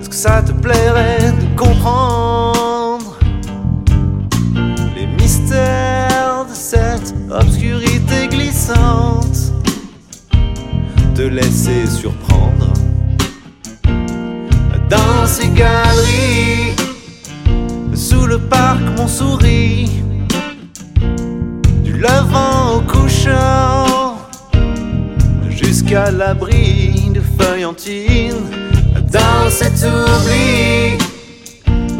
Est-ce que ça te plairait de comprendre Les mystères de cette obscurité glissante? Te laisser surprendre. Dans ces galeries sous le parc Montsouris, du levant au couchant, jusqu'à l'abri de feuillantines, dans cet oubli,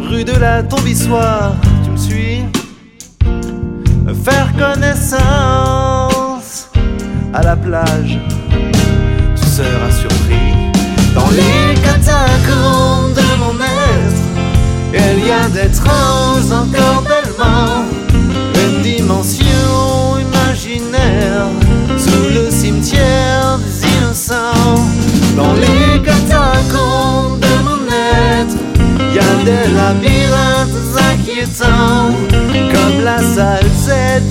rue de la Tombissoire, tu me suis, faire connaissance à la plage, surpris. Dans les catacombes de mon être, il y a d'étranges encordellements, une dimension imaginaire sous le cimetière des innocents. Dans les catacombes de mon être, il y a des labyrinthes inquiétants, comme la salle 7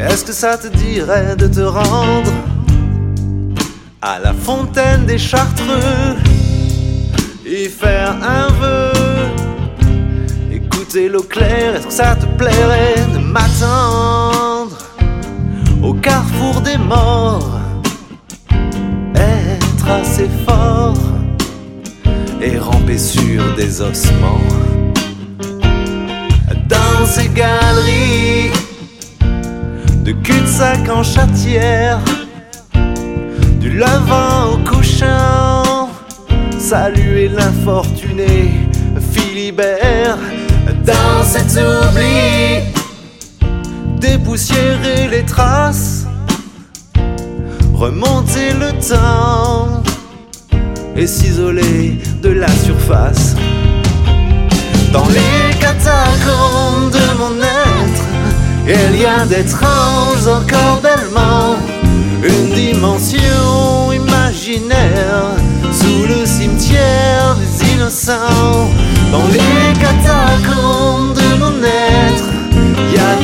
Est-ce que ça te dirait de te rendre à la fontaine des Chartreux? Y faire un vœu? Écouter l'eau claire, est-ce que ça te plairait de m'attendre au carrefour des morts? Être assez fort et ramper sur des ossements. Dans ces galeries de cul-de-sac en chatière, du levant au couchant, saluer l'infortuné Philibert. Dans cet oubli, dépoussiérer les traces, remonter le temps et s'isoler de la surface. Dans les catacombes de mon être, il y a d'étranges encore bellement une dimension imaginaire sous le cimetière des innocents. Dans les catacombes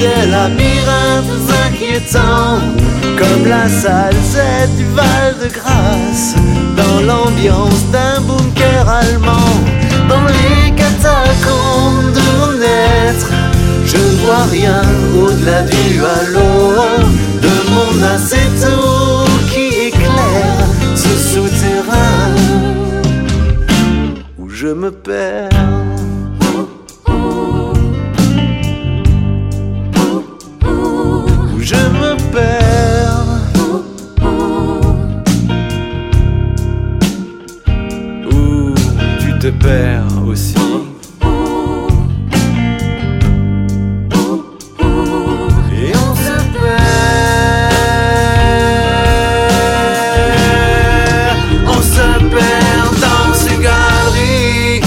des labyrinthes inquiétants comme la salle Z du Val de Grâce, dans l'ambiance d'un bunker allemand, dans les catacombes de mon être. Je ne vois rien au-delà du halo de mon acéto qui éclaire ce souterrain où je me perds. Te perds aussi. Et on se perd, on se perd dans ces galeries,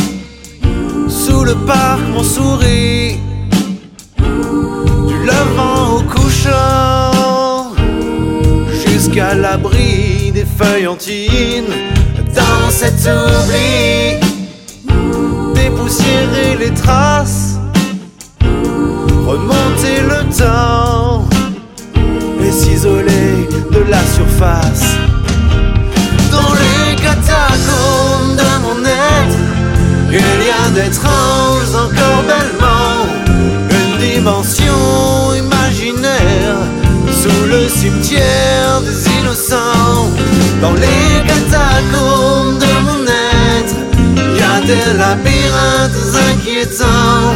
sous le parc mon sourit, du levant au couchant, jusqu'à l'abri des feuilles antines, dans cet oubli, labyrinthes inquiétants,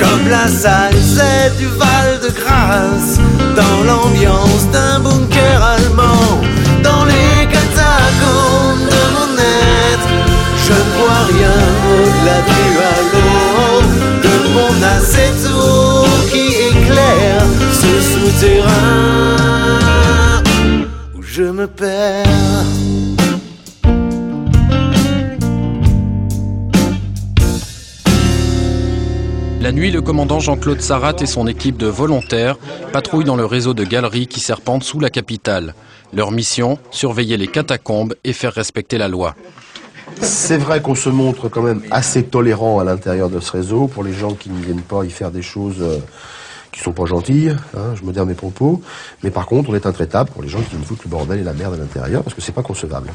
comme la salle Z du Val de Grâce, dans l'ambiance d'un bunker allemand. Dans les catacombes de mon être, je ne vois rien au-delà du halo de mon acéto qui éclaire ce souterrain où je me perds. La nuit, le commandant Jean-Claude Sarat et son équipe de volontaires patrouillent dans le réseau de galeries qui serpentent sous la capitale. Leur mission, surveiller les catacombes et faire respecter la loi. C'est vrai qu'on se montre quand même assez tolérant à l'intérieur de ce réseau pour les gens qui ne viennent pas y faire des choses euh, qui sont pas gentilles, hein, je modère mes propos, mais par contre on est intraitable pour les gens qui viennent foutre le bordel et la merde à l'intérieur parce que c'est pas concevable.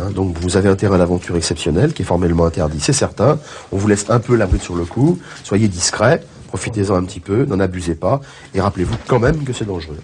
Hein. donc vous avez un terrain d'aventure exceptionnel qui est formellement interdit, c'est certain. On vous laisse un peu la bride sur le cou, soyez discret, profitez-en un petit peu, n'en abusez pas et rappelez-vous quand même que c'est dangereux.